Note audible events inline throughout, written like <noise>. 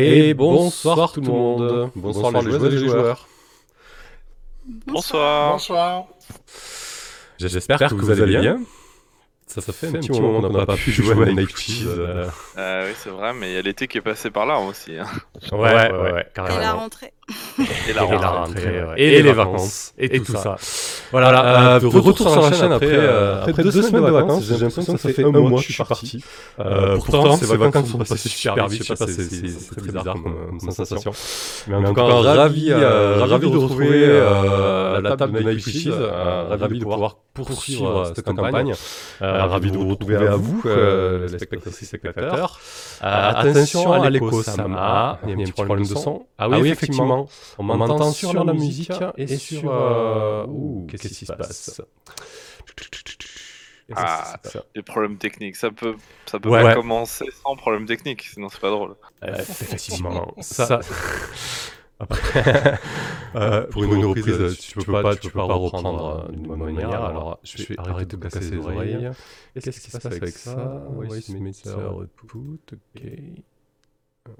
Et bonsoir tout le monde. Bonsoir, les joueuses et les joueurs. Bonsoir. Bonsoir. J'espère que vous allez bien. Ça, ça fait un petit moment qu'on n'a pas pu jouer à Night Cheese. Euh, oui, c'est vrai, mais il y a l'été qui est passé par là aussi. Hein. Ouais, ouais, ouais, Et la rentrée. Et la rentrée. Et, les vacances. Et, tout, ça. Voilà, euh, de retour, sur la chaîne après, euh, après deux, semaines de vacances. J'ai l'impression que ça fait un mois que je suis parti. pourtant, ces vacances sont passées super vite. Je sais pas, c'est très bizarre comme sensation. Mais en tout cas, ravi, ravi de retrouver la table de Night. Ravi de pouvoir poursuivre cette campagne. Ravi de vous retrouver à vous, les spectatrices et spectateurs. Attention à l'écho, Sama. Il y a un petit problème de son. Ah oui, effectivement. On m'entend sur, la musique et, sur... Euh... Ouh, qu'est-ce qui se passe ah, des problèmes techniques. Ça peut, ça peut pas commencer sans problème technique, sinon c'est pas drôle. effectivement, ça. <laughs> Après, <laughs> euh, pour une, reprise, tu, peux pas, tu peux pas reprendre d'une bonne manière. Alors, je vais arrêter de casser les oreilles. Qu'est-ce qui se passe avec ça? Voice meter output, ok. Euh,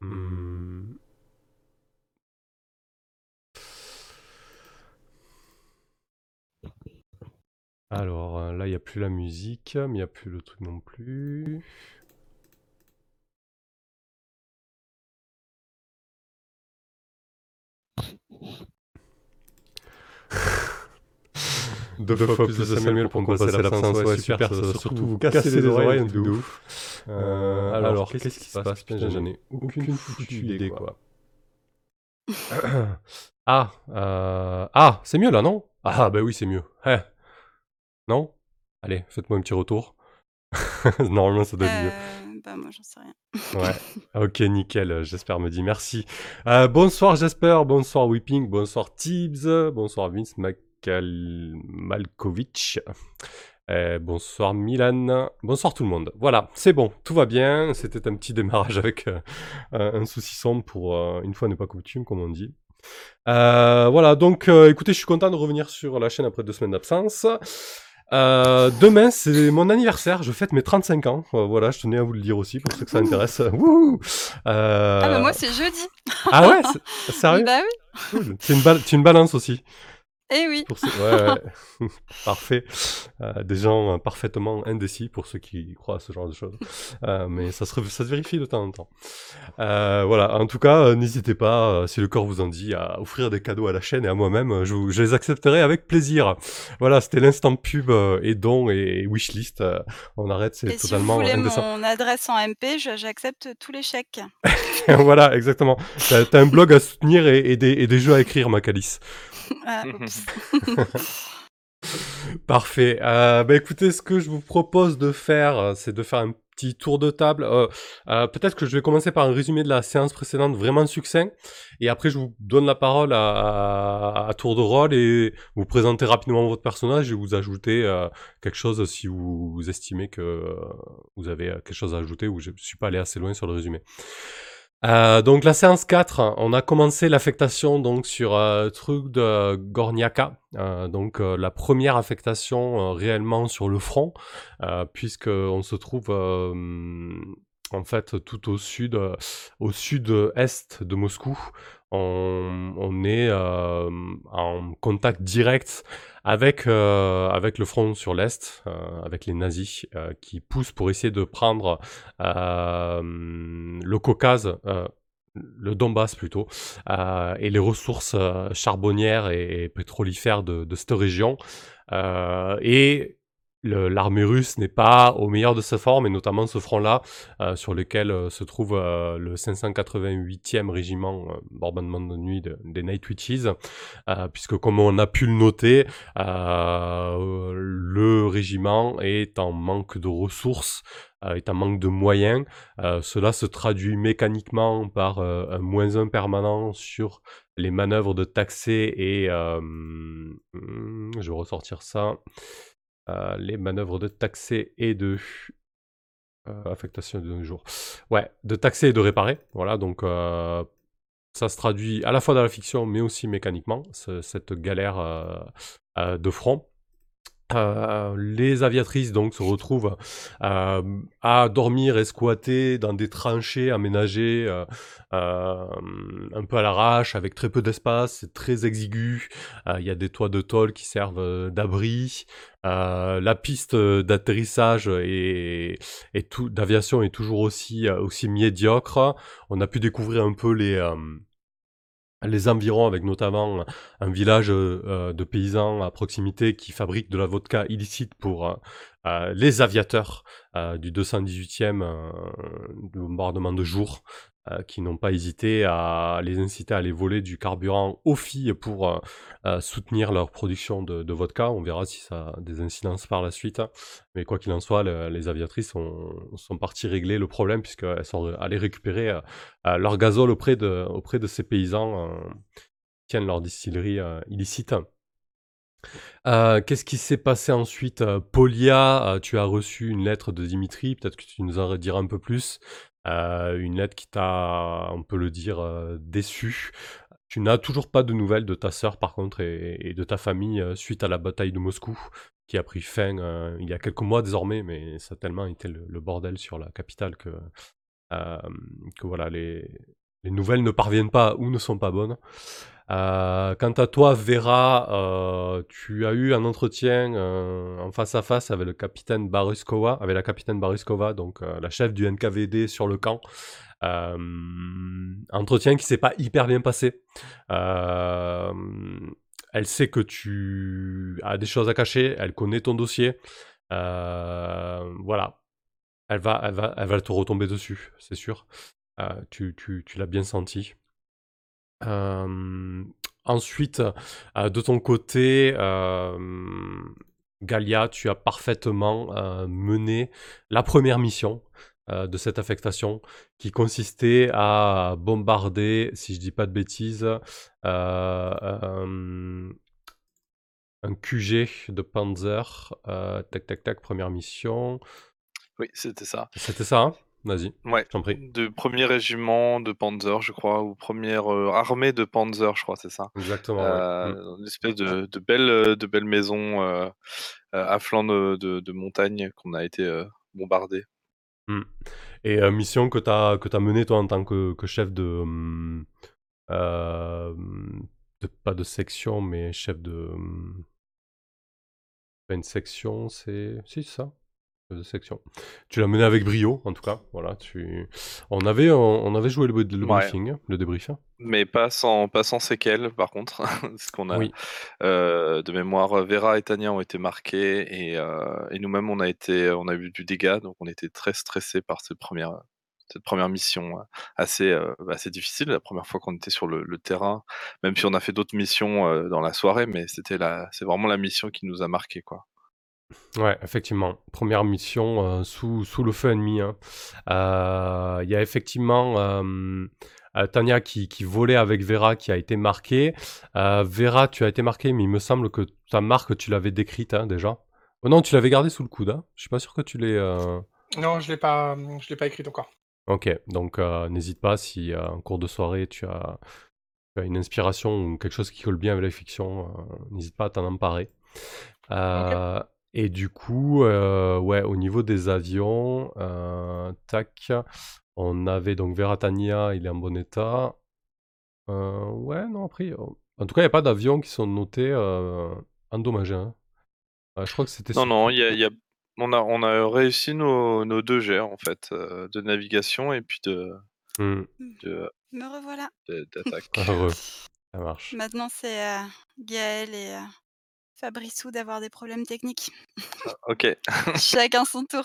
Hmm. Alors euh, là, il n'y a plus la musique, mais il n'y a plus le truc non plus. <laughs> Deux fois plus de Samuel pour compenser l'absence, ouais, super, ça va surtout vous casser les oreilles de ouf. Euh, alors, qu'est-ce qui se passe J'en ai aucune foutue idée, quoi. <coughs> ah, euh... ah, c'est mieux là, non? Ah, bah oui, c'est mieux. Eh. Non? Allez, faites-moi un petit retour. <laughs> Normalement, ça doit être mieux. Euh, bah, moi, j'en sais rien. ouais, <laughs> ok, nickel, j'espère me dit merci. Euh, bonsoir, Jasper, bonsoir, Whipping, bonsoir, Tibbs, bonsoir, Vince Malkovich. Euh, bonsoir Milan, bonsoir tout le monde. Voilà, c'est bon, tout va bien. C'était un petit démarrage avec euh, un saucisson pour euh, une fois n'est pas coutume, comme on dit. voilà, donc écoutez, je suis content de revenir sur la chaîne après deux semaines d'absence. demain, c'est mon anniversaire, je fête mes 35 ans. voilà, je tenais à vous le dire aussi pour ceux que ça intéresse. <laughs> Ah, bah moi, c'est jeudi. ah ouais Sérieux <laughs> Bah oui. Une, une balance aussi. Eh oui. Ouais, <laughs> Parfait. Euh, des gens euh, parfaitement indécis pour ceux qui croient à ce genre de choses. Euh, mais ça se, ça se vérifie de temps en temps. voilà. En tout cas, n'hésitez pas, si le corps vous en dit, à offrir des cadeaux à la chaîne et à moi-même. Je, je, les accepterai avec plaisir. Voilà, c'était l'instant pub et don et wishlist. on arrête, c'est totalement si vous voulez mon adresse en MP, j'accepte tous les chèques. <laughs> voilà, exactement. T'as as un blog à soutenir et, et, des, et des jeux à écrire, ma calice. <laughs> Ah, <laughs> Parfait. Euh, bah écoutez, ce que je vous propose de faire, euh, c'est de faire un petit tour de table. Euh, peut-être que je vais commencer par un résumé de la séance précédente vraiment succinct, et après je vous donne la parole à, tour de rôle et vous présentez rapidement votre personnage et vous ajoutez quelque chose si vous, estimez que vous avez quelque chose à ajouter ou je ne suis pas allé assez loin sur le résumé. Euh, donc la séance 4, on a commencé l'affectation donc sur euh, truc de Gorniaka, euh, donc euh, la première affectation réellement sur le front, puisque on se trouve en fait tout au sud, au sud-est de Moscou. On, on est en contact direct avec, euh, avec le front sur l'Est, euh, avec les nazis euh, qui poussent pour essayer de prendre le Caucase, le Donbass plutôt, et les ressources charbonnières et, pétrolifères de, de cette région. et l'armée russe n'est pas au meilleur de sa forme, et notamment ce front-là, euh, sur lequel euh, se trouve euh, le 588e régiment bombardement de nuit des Night Witches, puisque comme on a pu le noter, le régiment est en manque de ressources, est en manque de moyens. cela se traduit mécaniquement par un moins 1 permanent sur les manœuvres de taxer et... Hmm, je vais ressortir ça. Euh, les manœuvres de taxer et de euh, affectation de jour. Ouais, de taxer et de réparer. Voilà, donc euh, ça se traduit à la fois dans la fiction, mais aussi mécaniquement, cette galère de front. Euh, les aviatrices donc se retrouvent euh, à dormir et squatter dans des tranchées aménagées euh, un peu à l'arrache avec très peu d'espace, c'est très exigu. Il y a des toits de tôle qui servent d'abri. la piste d'atterrissage et, et d'aviation est toujours aussi aussi médiocre. On a pu découvrir un peu les les environs, avec notamment un village euh, de paysans à proximité qui fabrique de la vodka illicite pour euh, euh, les aviateurs du 218e bombardement de jour. Euh, qui n'ont pas hésité à les inciter à aller voler du carburant aux filles pour euh, euh, soutenir leur production de, vodka. On verra si ça a des incidences par la suite. Mais quoi qu'il en soit, les aviatrices sont parties régler le problème puisqu'elles sont allées récupérer leur gazole auprès de, auprès de ces paysans qui tiennent leur distillerie illicite. Qu'est-ce qui s'est passé ensuite Polia, tu as reçu une lettre de Dimitri, peut-être que tu nous en diras un peu plus. Euh, une lettre qui t'a, on peut le dire, euh, déçu. Tu n'as toujours pas de nouvelles de ta sœur, par contre, et, de ta famille euh, suite à la bataille de Moscou, qui a pris fin il y a quelques mois désormais, mais ça a tellement été le, bordel sur la capitale que, que voilà, les, les nouvelles ne parviennent pas ou ne sont pas bonnes. Euh, quant à toi, Vera, euh, tu as eu un entretien euh, en face à face avec le capitaine Baruskova, avec la capitaine Baruskova, donc la chef du NKVD sur le camp. entretien qui s'est pas hyper bien passé. elle sait que tu as des choses à cacher, elle connaît ton dossier. voilà, elle va, elle va, elle va te retomber dessus, c'est sûr. tu, tu, tu l'as bien senti ensuite, de ton côté, Galia, tu as parfaitement mené la première mission de cette affectation qui consistait à bombarder, si je dis pas de bêtises, un QG de Panzer. tac, tac, tac, première mission. Oui, c'était ça. C'était ça, hein? Vas-y, Ouais, j'en prie. de premier régiment de Panzer, je crois, ou première euh, armée de Panzer, je crois, c'est ça. Exactement, euh, Une espèce de, de belle, euh, de belle maison à flanc de, de, montagne qu'on a été bombardé. Mmh. Et mission que tu as, que as menée toi en tant que, que chef de, Pas de section, mais chef de. Pas une section, c'est. Si, c'est ça section. Tu l'as mené avec brio, en tout cas. Voilà, tu... on, avait, on, avait joué le, le briefing, le débrief. Mais pas sans, pas sans séquelles, par contre. <laughs> Parce qu'on a, euh, de mémoire, Vera et Tania ont été marqués et, euh, et nous-mêmes, on, a été, on a eu du dégât. Donc, on était très stressés par cette première, cette première mission euh, assez, assez difficile. La première fois qu'on était sur le, le, terrain, même si on a fait d'autres missions dans la soirée, mais c'était c'est vraiment la mission qui nous a marqués, quoi. Ouais, effectivement. Première mission euh, sous, sous le feu ennemi. Hein. Euh, il y a effectivement euh, Tania qui, qui volait avec Vera qui a été marquée. Vera, tu as été marquée, mais il me semble que ta marque, tu l'avais décrite hein, déjà. Oh non, tu l'avais gardée sous le coude. Hein. Je suis pas sûr que tu l'aies. Non, je l'ai pas, je l'ai pas écrite encore. Ok, donc n'hésite pas si en cours de soirée tu as, tu as, une inspiration ou quelque chose qui colle bien avec la fiction, n'hésite pas à t'en emparer. Okay. Et du coup, euh, ouais, au niveau des avions, euh, tac, on avait donc Veratania, il est en bon état. Euh, ouais, non, après, en tout cas, il n'y a pas d'avions qui sont notés endommagés. Hein. je crois que c'était Non, non, y a, y a... On, a, on a réussi nos, nos deux jets, en fait, de navigation et puis de. Mmh. de Me revoilà. D'attaque. <laughs> Ça <laughs> marche. Maintenant, c'est Gaël et Fabrissou d'avoir des problèmes techniques. Ah, ok. <laughs> Chacun son tour.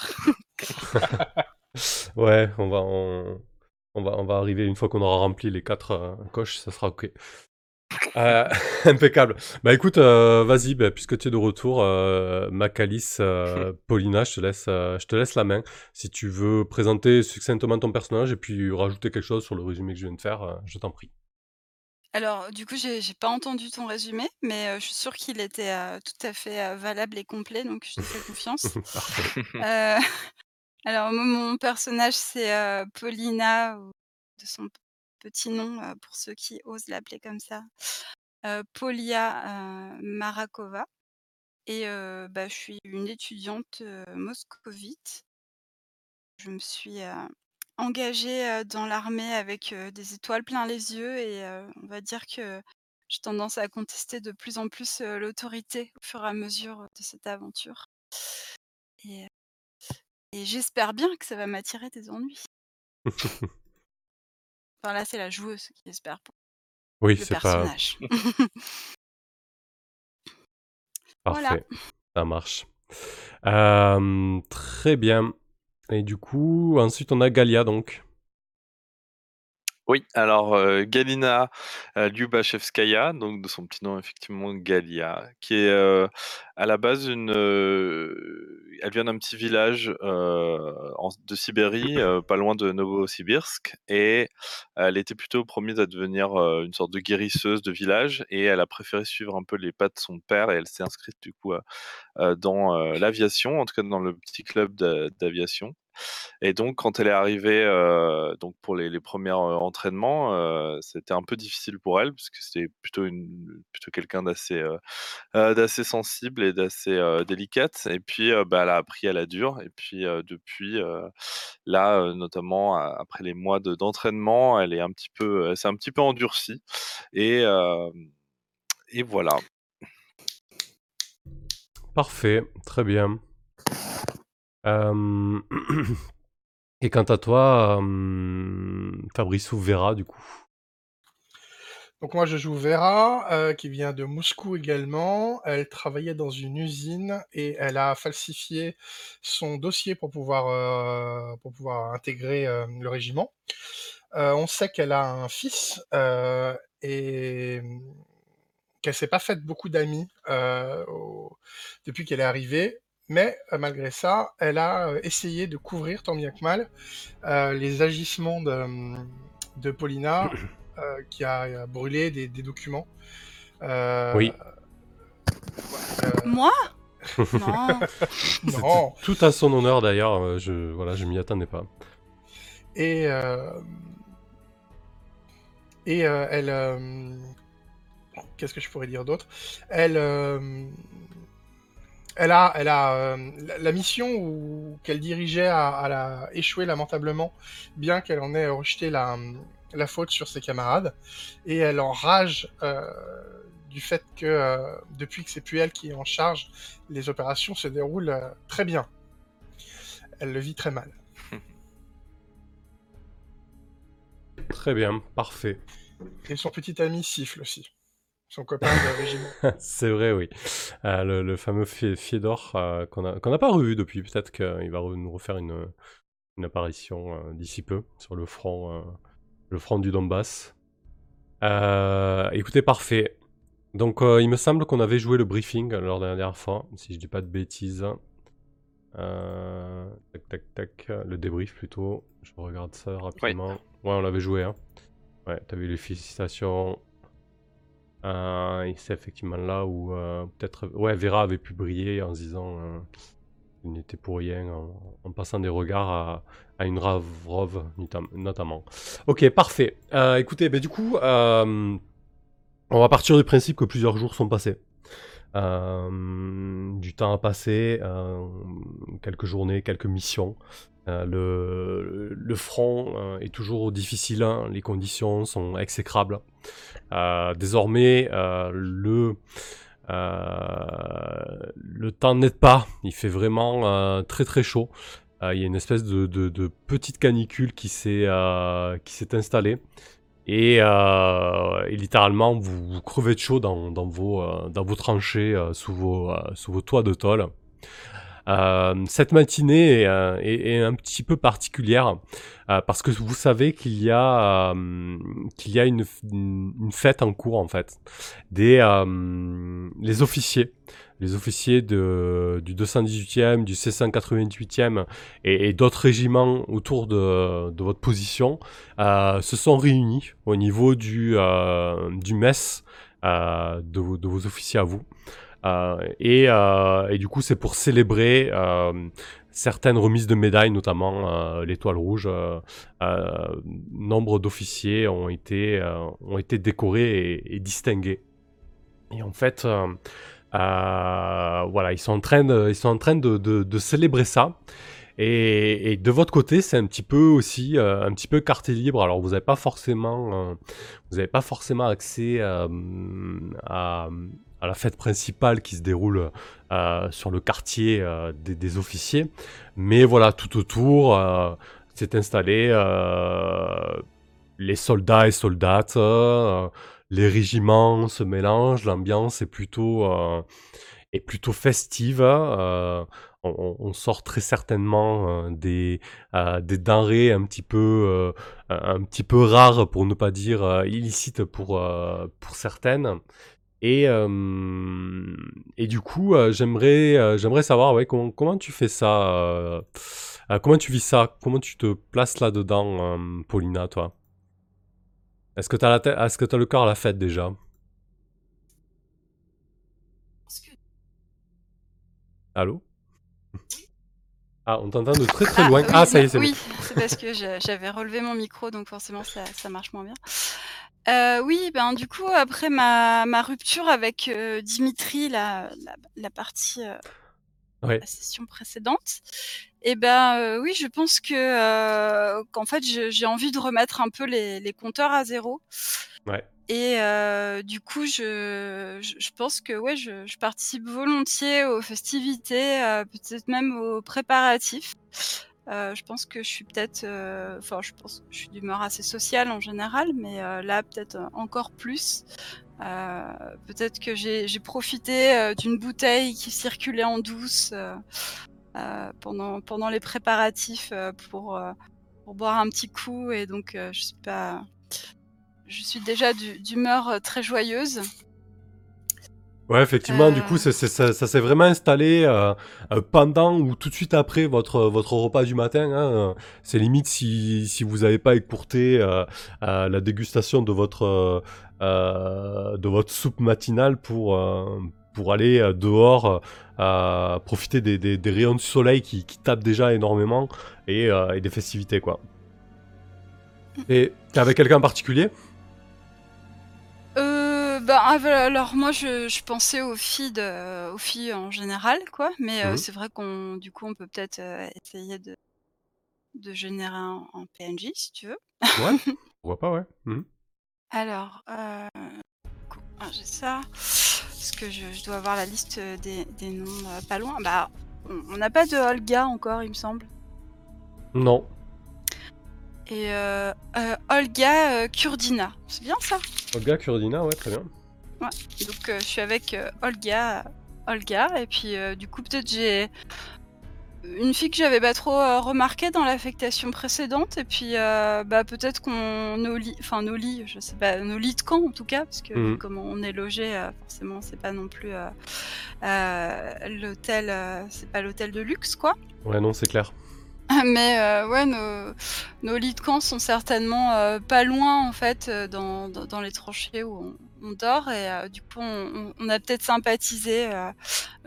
<laughs> ouais, on va, on, va, on va arriver une fois qu'on aura rempli les quatre euh, coches, ça sera ok. Euh, <laughs> impeccable. Bah écoute, euh, vas-y, bah, puisque tu es de retour, Macalis, Paulina, je te, laisse, je te laisse la main. Si tu veux présenter succinctement ton personnage et puis rajouter quelque chose sur le résumé que je viens de faire, je t'en prie. Alors, du coup, j'ai pas entendu ton résumé, mais je suis sûre qu'il était, tout à fait, valable et complet, donc je te fais confiance. <laughs> <laughs> alors mon personnage, c'est, Paulina de son petit nom, pour ceux qui osent l'appeler comme ça, Polia, Marakova. et bah, je suis une étudiante, moscovite. Je me suis, engagée, dans l'armée avec, des étoiles plein les yeux et on va dire que j'ai tendance à contester de plus en plus, l'autorité au fur et à mesure, de cette aventure et et j'espère bien que ça va m'attirer des ennuis. <laughs> Enfin là, c'est la joueuse qui espère pour Oui, le c'est pas personnage. <laughs> <laughs> Voilà. parfait, ça marche. Hem, très bien et du coup, ensuite on a Galia donc. Oui, alors, heu, Galina, heu, Lyubachevskaya, donc de son petit nom effectivement Galia, qui est, heu, à la base une, heu, elle vient d'un petit village, de Sibérie, pas loin de Novosibirsk et elle était plutôt promise à devenir, une sorte de guérisseuse de village et elle a préféré suivre un peu les pas de son père et elle s'est inscrite du coup, dans, l'aviation, en tout cas dans le petit club d'a d'aviation et donc quand elle est arrivée, heu, donc pour les premiers entraînements, heu, c'était un peu difficile pour elle puisque c'était plutôt plutôt quelqu'un d'assez, d'assez sensible et d'assez, délicate et puis, bah, elle a appris à la dure et puis, depuis, là, notamment après les mois de d'entraînement, elle est un petit peu, s'est un petit peu endurcie et et voilà. Parfait, très bien. Hem <clears throat> et quant à toi, hem, Fabrice ou Vera du coup? Donc moi je joue Vera, heu, qui vient de Moscou également. Elle travaillait dans une usine et elle a falsifié son dossier pour pouvoir, pour pouvoir intégrer, le régiment. On sait qu'elle a un fils, et qu'elle s'est pas faite beaucoup d'amis, depuis qu'elle est arrivée, mais heu, malgré ça, elle a, heu, essayé de couvrir tant bien que mal, heu, les agissements de, de Paulina, <coughs> qui a, brûlé des des documents. Oui. Moi? <laughs> Non. Tout à son honneur d'ailleurs, je voilà, je m'y attendais pas. Et et elle, qu'est-ce que je pourrais dire d'autre? Elle, elle a elle a, hem, la la mission où qu'elle dirigeait a échoué lamentablement, bien qu'elle en ait rejeté la, la faute sur ses camarades et elle enrage, heu, du fait que, heu, depuis que c'est plus elle qui est en charge, les opérations se déroulent, heu, très bien. Elle le vit très mal. <laughs> Très bien, parfait. Et son petit ami Siffle aussi, son copain de régiment. <laughs> C'est vrai, oui. Heu, le le fameux Fé Fiédor, heu, qu'on n'a pas revu depuis. Peut-être qu'il va re nous refaire une, une apparition, d'ici peu sur le front, le front du Donbass. Écoutez, parfait. Donc, il me semble qu'on avait joué le briefing lors de la dernière fois, si je dis pas de bêtises. Tac, tac, tac, le débrief plutôt. Je regarde ça rapidement. Ouais, on l'avait joué, hein. Ouais, tu as vu les félicitations. Heu, et c'est effectivement là où, heu, peut-être ouais, Vera avait pu briller en se disant, heu, qu'il n'était pour rien en passant des regards à à une Ravrov notam notamment. OK, parfait. Écoutez, beh, du coup, on va partir du principe que plusieurs jours sont passés. Du temps a passé, quelques journées, quelques missions. Heu, le front, heu, est toujours difficile, hein, les conditions sont exécrables. Heu, désormais, le, le temps n'aide pas. Il fait vraiment, très, très chaud. Il y a une espèce de petite canicule qui s'est, installée et littéralement vous crevez de chaud dans vos, dans vos tranchées, sous vos, sous vos toits de tôle. Hem, cette matinée est, heu, est un petit peu particulière, heu, parce que vous savez qu'il y a, qu'il y a une fête en cours en fait. Des, les officiers, les officiers de du 218e, du C188e et d'autres régiments autour de de votre position, se sont réunis au niveau du, heu, du mess, de vos officiers à vous. Heu, et heu, et du coup, c'est pour célébrer, hem, certaines remises de médailles, notamment, l'Étoile rouge. Nombre d'officiers ont été, ont été décorés et distingués. Et en fait, voilà, ils sont en train de, ils sont en train de, de, célébrer ça. Et, de votre côté, c'est un petit peu aussi un petit peu carte libre. Alors vous n'avez pas forcément, vous n'avez pas forcément accès à, à, la fête principale qui se déroule sur le quartier des, des, officiers, mais voilà, tout autour, c'est installé les soldats et soldates, euh, les régiments se mélangent, l'ambiance est plutôt, euh, est plutôt festive. Euh, on, sort très certainement des, des denrées un petit peu, un petit peu rares, pour ne pas dire illicites pour, pour certaines. Et, et du coup, j'aimerais, j'aimerais savoir ouais, comment, comment tu fais ça Comment tu vis ça? Comment tu te places là-dedans, Paulina, toi? Est-ce que la Est-ce que t'as le corps à la fête déjà? Allô? Ah, on t'entend de très très loin. Ah, ça y est, c'est Oui, c'est parce que j'avais relevé mon micro, donc forcément ça, ça marche moins bien. Euh, oui, ben du coup, après ma, ma rupture avec euh, Dimitri, la, la, partie euh, la session précédente, et eh ben, euh, oui, je pense que, euh, qu'en fait, j'ai envie de remettre un peu les les compteurs à zéro. Ouais. Et euh, du coup, je je pense que, ouais, je je participe volontiers aux festivités, peut-être même aux préparatifs. Je pense que je suis peut-être, enfin, je pense je suis d'humeur assez sociale en général, mais là, peut-être encore plus. peut-être que j'ai profité, d'une bouteille qui circulait en douce, euh, pendant, les préparatifs euh, pour, euh, boire un petit coup. Et donc. Je suis déjà d'humeur très joyeuse. Ouais, effectivement, du coup, ça, ça s'est vraiment installé pendant ou tout de suite après votre, votre repas du matin. Hein. C'est limite si, si vous n'avez pas écourté la dégustation de votre, de votre soupe matinale pour, pour aller euh, dehors euh, profiter des, rayons du soleil qui, tapent déjà énormément euh, et, des festivités quoi. Et avec quelqu'un en particulier? Bah, alors moi je, pensais aux filles, aux filles en général quoi, mais mhm. c'est vrai qu'on du coup on peut peut-être essayer de, de générer un, PNJ si tu veux. Ouais, <laughs> on voit pas ouais. Mhm. Alors, ah, j'ai ça. Parce que je, dois avoir la liste euh, des, noms euh, pas loin. Bah, on n'a pas de Olga encore, il me semble. Non. Et euh, Olga Kurdina, c'est bien ça? Olga Kurdina, ouais, très bien. Ouais, donc je suis avec Olga, Olga, et puis du coup peut-être j'ai une fille que j'avais pas trop euh, remarqué dans l'affectation précédente et puis euh, bah peut-être qu'on nos lits enfin nos lits je sais pas nos lits de camp en tout cas parce que mmh. comme on est logé euh, forcément c'est pas non plus l'hôtel c'est pas l'hôtel de luxe quoi ouais non c'est clair <laughs> mais ouais nos, nos lits de camp sont certainement pas loin en fait dans, dans les tranchées où on, on dort. Et euh, du coup on, a peut-être sympathisé euh,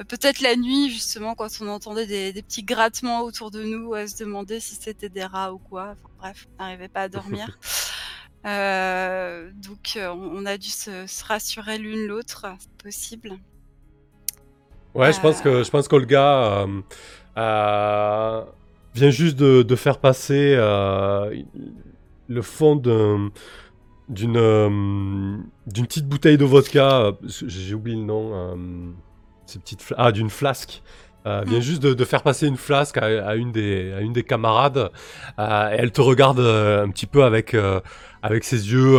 peut-être la nuit justement quand on entendait des, petits grattements autour de nous à se demander si c'était des rats ou quoi. Bref on n'arrivait pas à dormir. <laughs> Euh, donc on, a dû se, rassurer l'une l'autre c'est possible. Ouais je pense que je pense qu'Olga vient juste de, faire passer le fond d'un d'une euh, d'une petite bouteille de vodka, euh, j'ai oublié le nom, euh, ces petites ah d'une flasque. vient mm. juste de, faire passer une flasque à, une des à une des camarades. et elle te regarde un petit peu avec avec ses yeux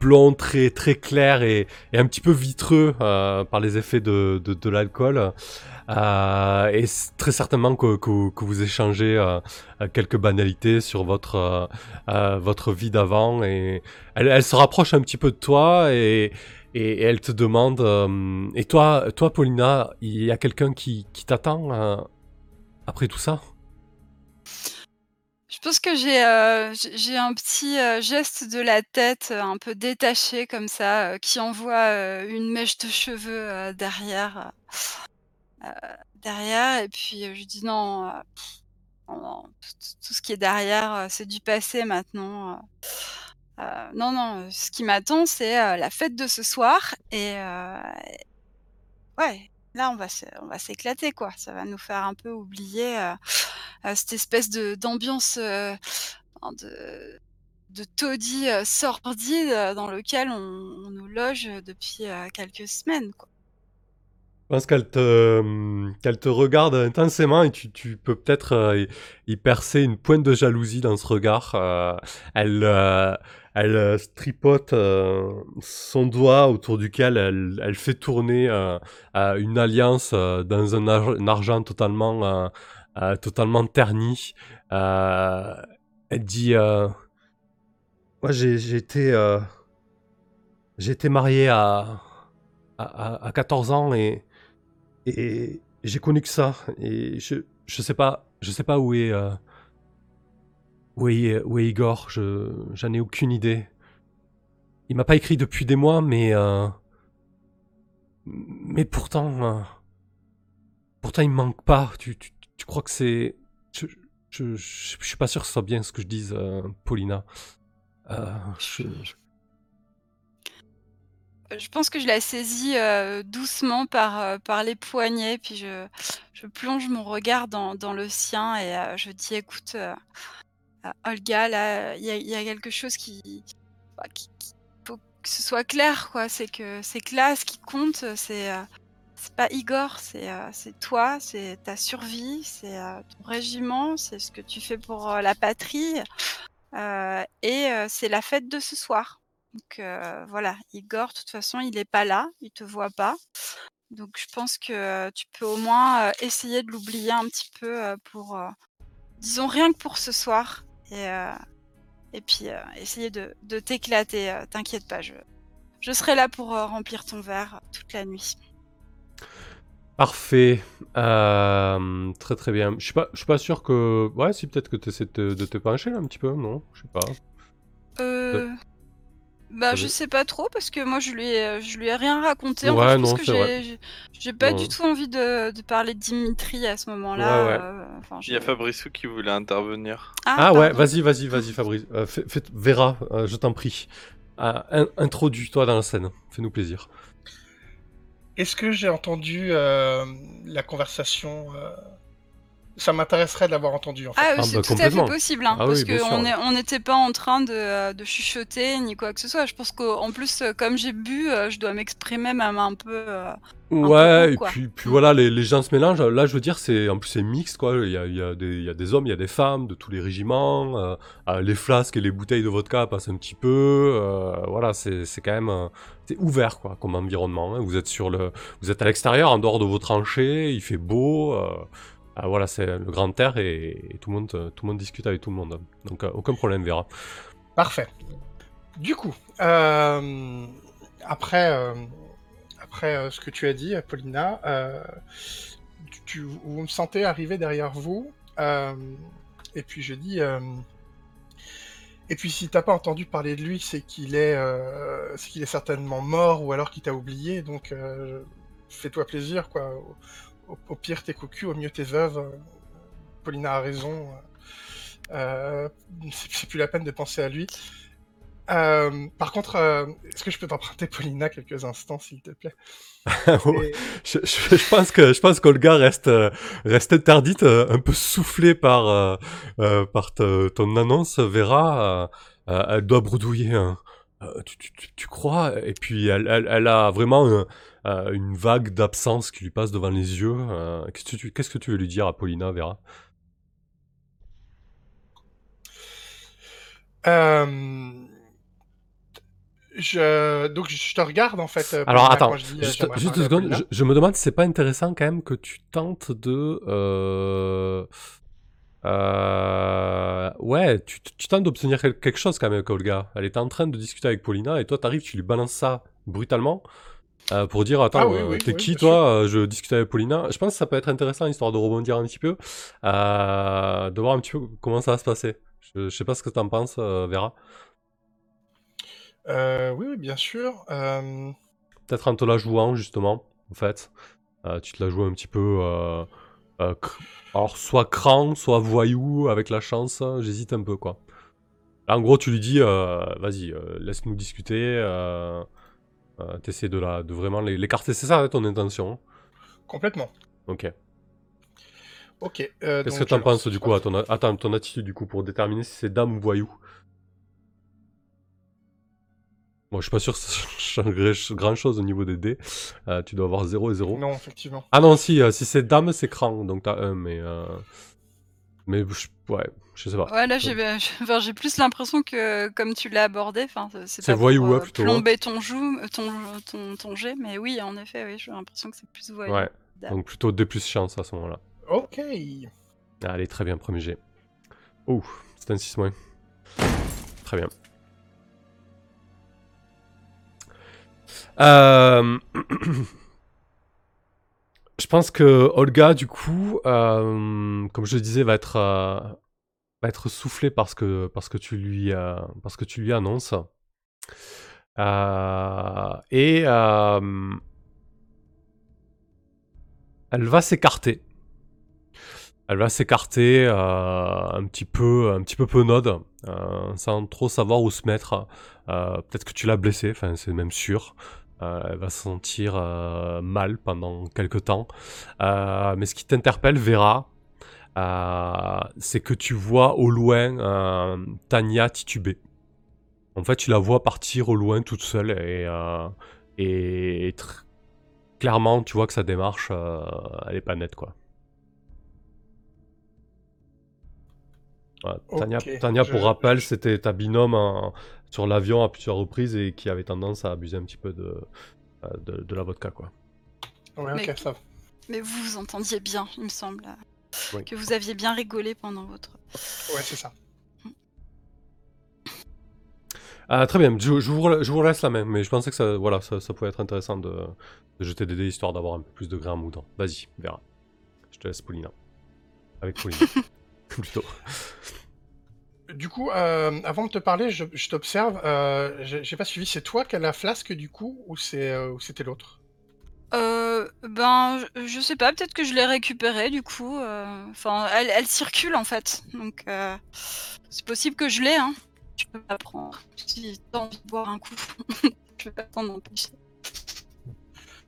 blonds très très clairs et, un petit peu vitreux par les effets de, de, l'alcool. Euh, et très certainement que, que, vous échangez euh, quelques banalités sur votre, euh, votre vie d'avant. Et elle, elle, se rapproche un petit peu de toi et, et, elle te demande Et toi, toi, Paulina, il y a quelqu'un qui, qui t'attend après tout ça? Je pense que j'ai j'ai un petit geste de la tête un peu détaché comme ça, qui envoie une mèche de cheveux derrière. Euh, derrière et puis, je dis: «Non, tout ce qui est derrière, c'est du passé maintenant, non, non, ce qui m'attend, c'est, la fête de ce soir et ouais, là, on va on s'éclater, quoi. Ça va nous faire un peu oublier, cette espèce de d'ambiance, de de taudis, sordide, dans lequel on nous loge, depuis, quelques semaines, quoi. Je pense qu'elle te, qu'elle te regarde intensément et tu, tu peux peut-être euh, y, percer une pointe de jalousie dans ce regard. Euh, elle, euh, elle tripote son doigt autour duquel elle, elle fait tourner une alliance dans un, argent totalement, totalement terni. elle dit Moi, j'ai été marié à, à, à 14 ans et et j'ai connu que ça. Et je, je sais pas, je sais pas où est, euh, où est, où est Igor. Je, j'en ai aucune idée. Il m'a pas écrit depuis des mois, mais, euh, mais pourtant, euh, pourtant il me manque pas. Tu, tu, tu crois que c'est, je, je, je, suis pas sûr que ce soit bien ce que je dise, Paulina. je, je pense que je la saisis, euh, doucement par, euh, par les poignets, puis je je plonge mon regard dans dans le sien et heu, je dis: «Écoute, Olga, là, il y y a quelque chose qui bah, qui faut que ce soit clair, quoi. C'est que c'est que là, ce qui compte, c'est, c'est pas Igor, c'est, c'est toi, c'est ta survie, c'est, ton régiment, c'est ce que tu fais pour, la patrie, et c'est la fête de ce soir». Donc voilà, Igor, de toute façon, il est pas là, il te voit pas. Donc je pense que tu peux au moins, essayer de l'oublier un petit peu, pour, disons rien que pour ce soir et et puis, essayer de de t'éclater, t'inquiète pas, je je serai là pour, remplir ton verre toute la nuit. Parfait. très, très bien. Je suis pas je suis pas sûr que ouais, si peut-être que tu essaies de te pencher un petit peu, non? Je sais pas. Euh bah, je sais pas trop parce que moi je lui ai, je lui ai rien raconté. Ouais, je pense que j'ai, j'ai pas du tout envie de, de parler de Dimitri à ce moment-là. Euh, Il y a Fabrice qui voulait intervenir. Ah, ah ouais, vas-y, vas-y, vas-y, Fabrice. Euh, fais, Vera, euh, je t'en prie. Introduis-toi dans la scène. Fais-nous plaisir. Est-ce que j'ai entendu la conversation ça m'intéresserait de l'avoir entendu. En fait. Ah, c'est bah, tout à fait possible, hein, ah parce qu'on n'était pas en train de, de, chuchoter ni quoi que ce soit. Je pense qu'en plus, euh, comme j'ai bu, euh, je dois m'exprimer même un peu. Euh, ouais, et puis, puis voilà, les, les, gens se mélangent. Là, je veux dire, c'est en plus c'est mixte, quoi. Il y a, il y, a des, il y a des hommes, il y a des femmes de tous les régiments. les flasques et les bouteilles de vodka passent un petit peu. voilà, c'est quand même c'est ouvert, quoi, comme environnement. Hein. Vous êtes sur le, vous êtes à l'extérieur, en dehors de vos tranchées, il fait beau. Ah, voilà, c'est le grand air et, tout, le monde, tout le monde discute avec tout le monde. Donc euh, aucun problème, Vera. Parfait. Du coup, euh, après, euh, après ce que tu as dit, Paulina, tu, vous me sentez arriver derrière vous, et puis je dis... Et puis si t'as pas entendu parler de lui, c'est qu'il est, c'est est certainement mort ou alors qu'il t'a oublié. Donc fais-toi plaisir, quoi au, pire t'es cocu, au mieux t'es veuve. Paulina a raison. Euh, c'est plus la peine de penser à lui. Euh, par contre, euh, est-ce que je peux t'emprunter Paulina quelques instants, s'il te plaît? <laughs> Je, pense que je pense qu'Olga reste reste interdite, un peu soufflée par par ton annonce. Vera, elle doit bredouiller. Hein. Tu, tu, tu, crois? Et puis elle, elle, elle a vraiment euh, une vague d'absence qui lui passe devant les yeux. Euh, qu'est-ce, que tu, qu'est-ce que tu veux lui dire à Paulina, Vera? Euh, je... Donc je te regarde en fait. Alors attends, juste, deux secondes. Je, me demande si c'est pas intéressant quand même que tu tentes de. Ouais, tu, tu tentes d'obtenir quelque chose quand même avec Olga. Elle était en train de discuter avec Paulina et toi t'arrives, tu lui balances ça brutalement. Euh, pour dire attends, ah euh, t'es qui toi euh, Je discutais avec Paulina. Je pense que ça peut être intéressant histoire de rebondir un petit peu, de voir un petit peu comment ça va se passer. Je, sais pas ce que t'en penses, Vera. oui, oui, bien sûr. Peut-être en te la jouant justement, en fait. tu te la joues un petit peu. alors soit cran, soit voyou avec la chance. J'hésite un peu quoi. en gros, tu lui dis, vas-y, laisse-nous discuter. Euh, t'essaies de, la, de vraiment l'écarter, c'est ça ton intention? Complètement. Ok. Ok. Euh, Qu'est-ce que tu en penses du coup à ton, attends, ton attitude du coup pour déterminer si c'est dame ou voyou? Bon, je suis pas sûr que ça <laughs> changerait grand chose au niveau des dés. Euh, tu dois avoir 0 et 0. Non, effectivement. Ah non, si, euh, si c'est dame, c'est cran, donc t'as 1, mais. Euh... Mais ouais, je sais pas. Ouais, là j'ai plus l'impression que, comme tu l'as abordé, c'est voyou pour, plutôt. Plomber ton, joue, ton, ton, ton, jet, mais oui, en effet, oui, j'ai l'impression que c'est plus voyou. Ouais, donc plutôt D plus chance à ce moment-là. Ok. Allez, très bien, premier jet. Ouh, c'est un 6 moins. Très bien. Euh, <clears throat> je pense que Olga, du coup, euh, comme je le disais, va être, euh, va être soufflée parce que, parce que, tu, lui, parce que tu lui annonces. et elle va s'écarter. Elle va s'écarter un petit peu, un petit peu penaude, sans trop savoir où se mettre. Peut-être que tu l'as blessée, enfin c'est même sûr. Euh, elle va se sentir euh, mal pendant quelques temps. Euh, mais ce qui t'interpelle, Vera, c'est que tu vois au loin Tania tituber. En fait, tu la vois partir au loin toute seule et, et, clairement, tu vois que sa démarche, elle est pas nette, quoi. Tania, pour rappel, c'était ta binôme sur l'avion à plusieurs reprises et qui avait tendance à abuser un petit peu de, euh, de, la vodka, quoi. Ouais, ok, ça. Mais vous vous entendiez bien, il me semble. Que vous aviez bien rigolé pendant votre. Ouais, c'est ça. Ah, très bien, je, je, vous, je, vous, laisse la main, mais je pensais que ça, voilà, ça, ça pouvait être intéressant de, de, jeter des dés histoire d'avoir un peu plus de grain à moudre. Vas-y, verra. Je te laisse Paulina. Avec Paulina. <laughs> Plutôt. Du coup, euh, avant de te parler, je, t'observe. Euh, j'ai pas suivi. C'est toi qui as la flasque du coup, ou c'est euh, c'était l'autre? Euh, Ben, je, sais pas. Peut-être que je l'ai récupérée du coup. Enfin, elle, circule en fait. Donc, c'est possible que je l'ai. Hein. Je peux pas prendre. Si t'as envie de boire un coup, <laughs> je vais pas t'en empêcher.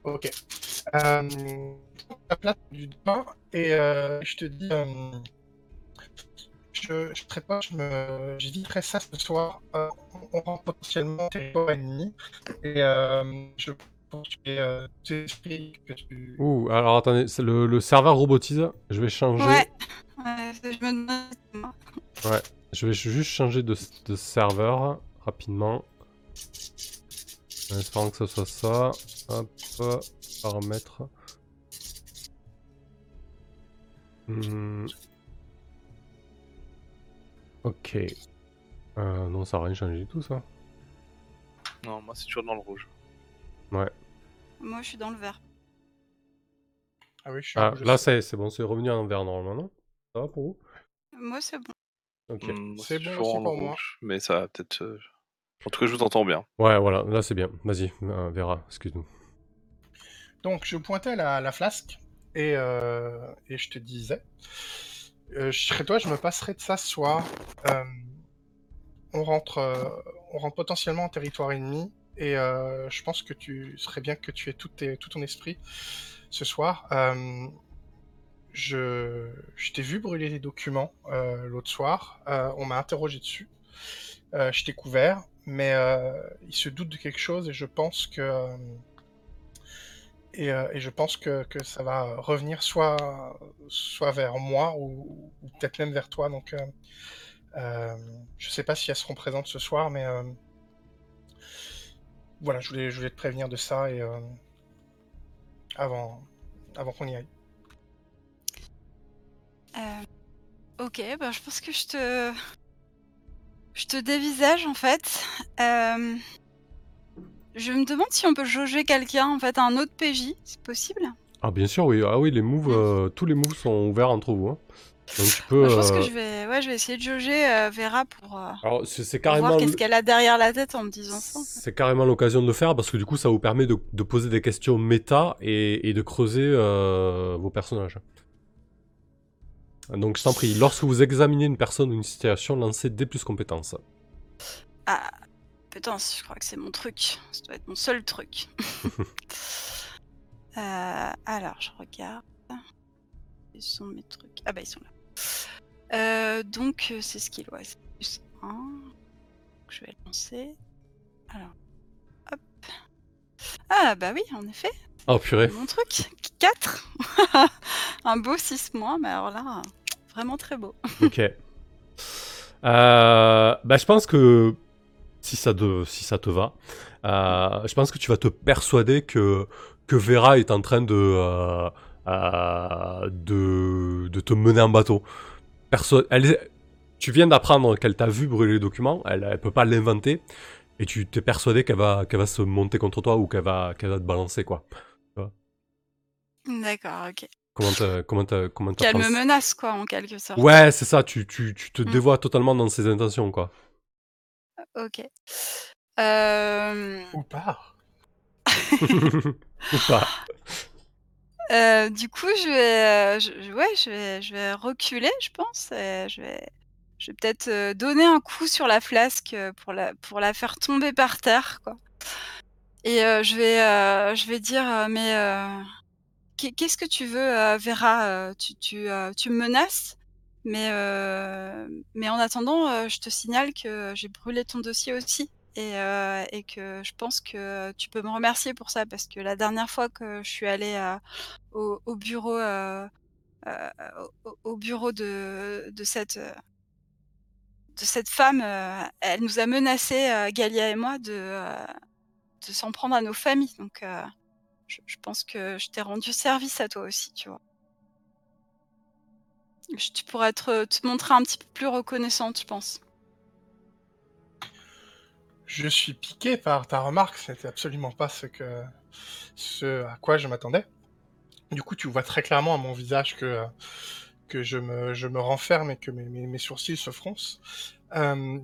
Ok. la place du pain et je te dis je, je pas, je me, j'éviterai ça ce soir. Euh, on rentre potentiellement territoire ennemi et euh, je pense que euh, que tu. Ouh, alors attendez, c'est le, le, serveur robotise. Je vais changer. Ouais, ouais je me demande. Ouais, je vais juste changer de, de serveur rapidement. En espérant que ce soit ça. Hop, paramètres. Hmm. Ok. Euh, non, ça n'a rien changé du tout, ça. Non, moi, c'est toujours dans le rouge. Ouais. Moi, je suis dans le vert. Ah oui, je suis ah, Là, c'est bon, c'est revenu en vert normalement, non? Ça va pour vous? Moi, c'est bon. Ok. Hmm, c'est bon aussi pour moi. Mais ça va peut-être. Euh, en tout cas, je vous entends bien. Ouais, voilà, là, c'est bien. Vas-y, euh, Vera, excuse-nous. Donc, je pointais la, la flasque et, euh, et je te disais je serais toi, je me passerai de ça ce soir. Euh, on rentre, euh, on rentre potentiellement en territoire ennemi et je pense que tu serais bien que tu aies tout, ton esprit ce soir. je, t'ai vu brûler les documents l'autre soir. on m'a interrogé dessus. je t'ai couvert, mais il se doute de quelque chose et je pense que euh, et, je pense que, que, ça va revenir soit, soit vers moi ou, peut-être même vers toi. Donc, euh, euh, je sais pas si elles seront présentes ce soir, mais voilà, je voulais, je voulais te prévenir de ça et avant, avant qu'on y aille. ok, bah, je pense que je te, je te dévisage en fait. Je me demande si on peut jauger quelqu'un, en fait, un autre PJ, c'est possible? Ah bien sûr, oui. Ah oui, les moves, euh, tous les moves sont ouverts entre vous. Hein. Donc tu peux. Bah, je pense que euh, je vais, ouais, je vais essayer de jauger euh, Vera pour, Alors c'est carrément. voir qu'est-ce qu'elle a derrière la tête en me disant ça. C'est carrément l'occasion de le faire parce que du coup ça vous permet de, poser des questions méta et, de creuser vos personnages. Donc je t'en prie, lorsque vous examinez une personne ou une situation, lancez des plus compétences. Ah, Je crois que c'est mon truc. Ça doit être mon seul truc. <laughs> alors, je regarde. Ils sont mes trucs. Ah bah ils sont là. donc c'est ce qu'il ouais, plus 1. Je vais lancer. Alors, hop. Ah bah oui, en effet. Oh purée. Mon truc. 4. <laughs> Un beau 6 mois, mais alors là, vraiment très beau. ok. Euh, bah, je pense que si ça, te, si ça te va, euh, je pense que tu vas te persuader que, que Vera est en train de, euh, de, de, te mener en bateau. Perso elle, tu viens d'apprendre qu'elle t'a vu brûler les documents, elle ne peut pas l'inventer, et tu t'es persuadé qu'elle va, qu'elle va se monter contre toi ou qu'elle va, qu'elle va te balancer, quoi. D'accord, ok. Comment comment comment Qu'elle me menace, quoi, en quelque sorte. Ouais, c'est ça, tu, tu, tu te mmh. dévoies totalement dans ses intentions, quoi. Ok. Ou pas. <laughs> Ou pas. du coup, je vais, je, ouais, je vais, je vais reculer, je pense. Et je vais, je vais peut-être donner un coup sur la flasque pour la, pour la faire tomber par terre, quoi. Et je vais, je vais dire, mais qu'est-ce que tu veux, Vera tu, tu, tu, me menaces, mais, mais en attendant, je te signale que j'ai brûlé ton dossier aussi. Et, et, que je pense que tu peux me remercier pour ça parce que la dernière fois que je suis allée au, au, bureau au, bureau de, de cette de cette femme, elle nous a menacé Galia et moi de de s'en prendre à nos familles. Donc je, pense que je t'ai rendu service à toi aussi, tu vois. Tu pourrais te montrer un petit peu plus reconnaissante, je pense. Je suis piqué par ta remarque, c'était absolument pas ce, à quoi je m'attendais. Du coup, tu vois très clairement à mon visage que, je, me, renferme et que mes, sourcils se froncent. Euh,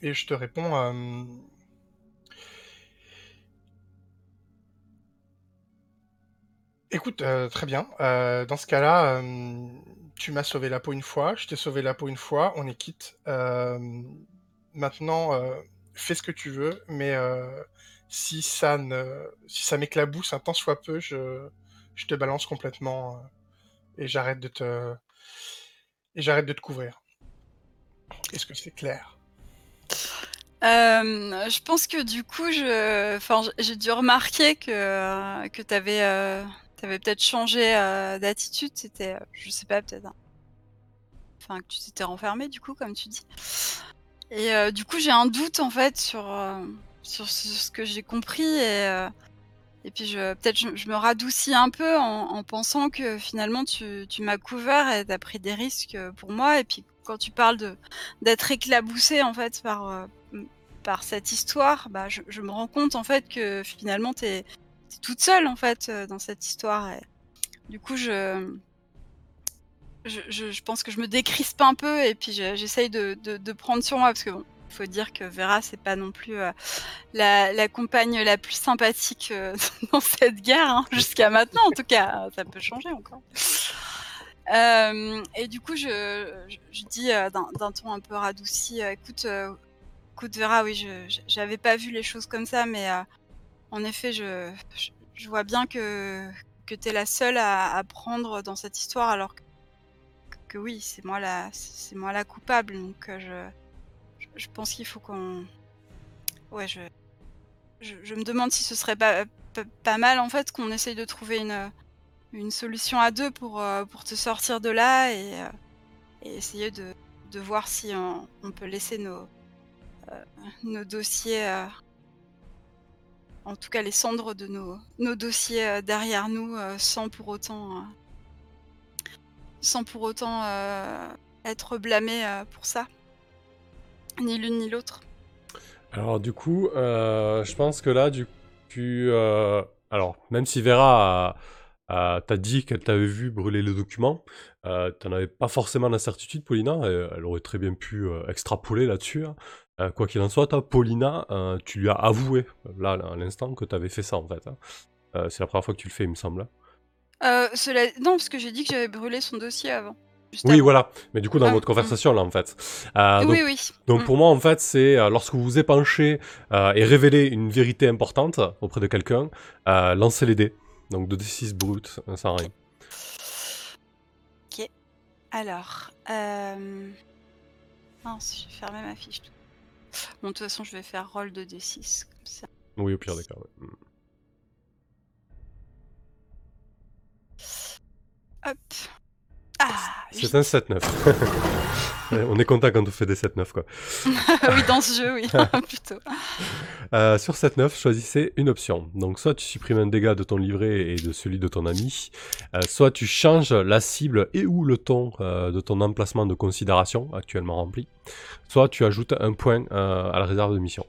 et je te réponds, euh, Écoute, euh, très bien. Dans ce cas-là, tu m'as sauvé la peau une fois, je t'ai sauvé la peau une fois, on est quitte. maintenant, fais ce que tu veux, mais si ça ne, m'éclabousse un tant soit peu, je, je te balance complètement et j'arrête de te, et j'arrête de te couvrir. Est-ce que c'est clair? je pense que du coup, je, enfin, j'ai dû remarquer que que tu tu peut-être changé euh, d'attitude, c'était, euh, je sais pas, peut-être. Enfin, que tu t'étais renfermé, du coup, comme tu dis. Et euh, du coup, j'ai un doute, en fait, sur, sur, ce que j'ai compris. Et, et puis, je, peut-être, je, me radoucis un peu en, pensant que finalement, tu, tu m'as couvert et t'as pris des risques pour moi. Et puis, quand tu parles de, d'être éclaboussé, en fait, par, par cette histoire, bah, je, je, me rends compte, en fait, que finalement, t'es toute seule en fait euh, dans cette histoire. Du coup, je, je, pense que je me décrispe un peu et puis j'essaye de, de, prendre sur moi parce que bon, faut dire que Vera c'est pas non plus euh, la, compagne la plus sympathique euh, <laughs> dans cette guerre hein, jusqu'à maintenant en tout cas ça peut changer encore et du coup je, je, dis d'un ton un peu radouci écoute écoute Vera oui j'avais pas vu les choses comme ça mais en effet, je, vois bien que, tu es la seule à, prendre dans cette histoire, alors que, oui, c'est moi, la, coupable. Donc, euh, je, pense qu'il faut qu'on. Ouais, je, je, me demande si ce serait pas, pas, mal, en fait, qu'on essaye de trouver une, solution à deux pour, euh, pour te sortir de là et, euh, essayer de, voir si on, on peut laisser nos, nos dossiers en tout cas les cendres de nos, dossiers euh, derrière nous euh, sans pour autant, euh, être blâmés pour ça. Ni l'une ni l'autre. Alors du coup, je pense que là, du, tu... alors, même si Vera t'a dit qu'elle t'avait vu brûler le document, tu n'en avais pas forcément la certitude, Paulina, elle aurait très bien pu extrapoler là-dessus. Hein. Euh, quoi qu'il en soit, toi, Paulina, euh, tu lui as avoué, là, à l'instant, que tu avais fait ça, en fait. Hein. Euh, c'est la première fois que tu le fais, il me semble. Cela... Non, parce que j'ai dit que j'avais brûlé son dossier avant. Oui, voilà. Mais du coup, dans ah, votre conversation, là, en fait. donc, oui, oui. Donc, mm. pour moi, en fait, c'est lorsque vous vous épanchez et révélez une vérité importante auprès de quelqu'un, lancez les dés. Donc 2d6 brut, sans rien. Ok. Alors. Euh... Mince, j'ai fermé ma fiche. Bon, de toute façon, je vais faire roll de D6 comme ça. Oui, au pire des cas, ouais. Hop. C'est un 7-9. <laughs> on est content quand on fait des 7-9, quoi. <laughs> oui, dans ce jeu, oui, <laughs> plutôt. Euh, sur 7-9, choisissez une option. Donc, soit tu supprimes un dégât de ton livret et de celui de ton ami, euh, soit tu changes la cible et ou le ton euh, de ton emplacement de considération actuellement rempli, soit tu ajoutes un point à la réserve de mission.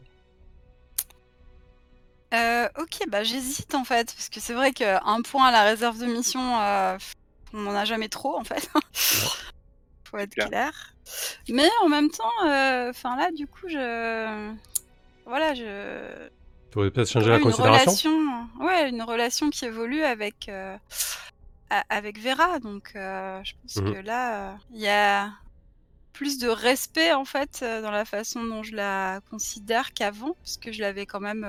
ok, bah j'hésite en fait, parce que c'est vrai qu'un point à la réserve de mission, on n'en a jamais trop en fait. <laughs> Faut être clair. Mais en même temps, euh, enfin là, du coup, je, voilà, je. Tu aurais peut-être changer la considération. Relation... Ouais, une relation qui évolue avec euh, avec Vera, donc euh, je pense mhm. que là, il y a plus de respect en fait dans la façon dont je la considère qu'avant, parce que je l'avais quand même.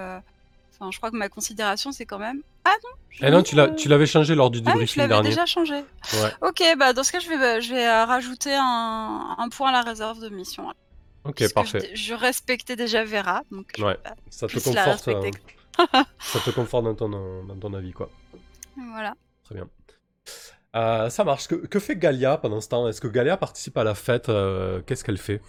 Enfin, je crois que ma considération, c'est quand même ah non Eh non, tu l'avais changé lors du ah débriefing ah, dernier. déjà changé. <laughs> Ok, bah dans ce cas, je vais, je vais euh, rajouter un, point à la réserve de mission. Ok, parfait. Je, respectais déjà Vera, donc ouais. ça, te conforte, euh, <laughs> ça te conforte dans ton, dans ton avis, quoi. Voilà. Très bien. Euh, ça marche. Que, que, fait Galia pendant ce temps? Est-ce que Galia participe à la fête? Qu'est-ce qu'elle fait?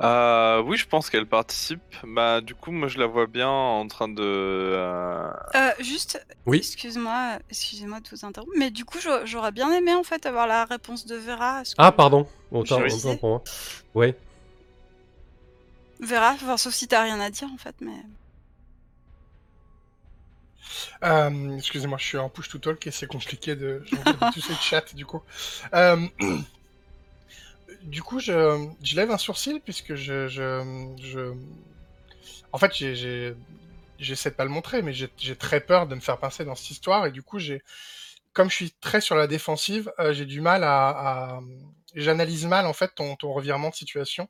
Euh, oui, je pense qu'elle participe. Bah, du coup, moi, je la vois bien en train de. Euh... Euh, juste, oui. excuse-moi, excusez-moi de vous interrompre, mais du coup, j'aurais bien aimé en fait avoir la réponse de Vera. Ah, pardon. Autant, autant pour moi. Oui. Vera, enfin, sauf si t'as rien à dire en fait, mais. Euh, excusez-moi, je suis en push to talk et c'est compliqué de. tous ces chats du coup. Du coup, je, je, lève un sourcil puisque je. je, je... En fait, j'ai. J'essaie de pas le montrer, mais j'ai très peur de me faire pincer dans cette histoire. Et du coup, j'ai. Comme je suis très sur la défensive, euh, j'ai du mal à. à... J'analyse mal, en fait, ton, ton, revirement de situation.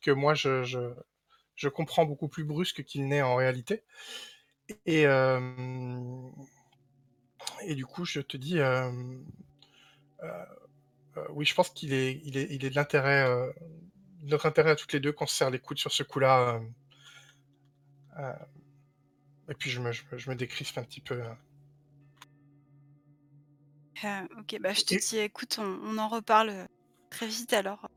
Que moi, je, je, je comprends beaucoup plus brusque qu'il n'est en réalité. Et. Euh... Et du coup, je te dis. Euh... euh oui, je pense qu'il est, il est, il est de l'intérêt, euh, notre intérêt à toutes les deux qu'on se serre les coudes sur ce coup-là. Euh, et puis je me, je, me décrispe un petit peu. ok, bah je te dis, écoute, on, en reparle très vite alors.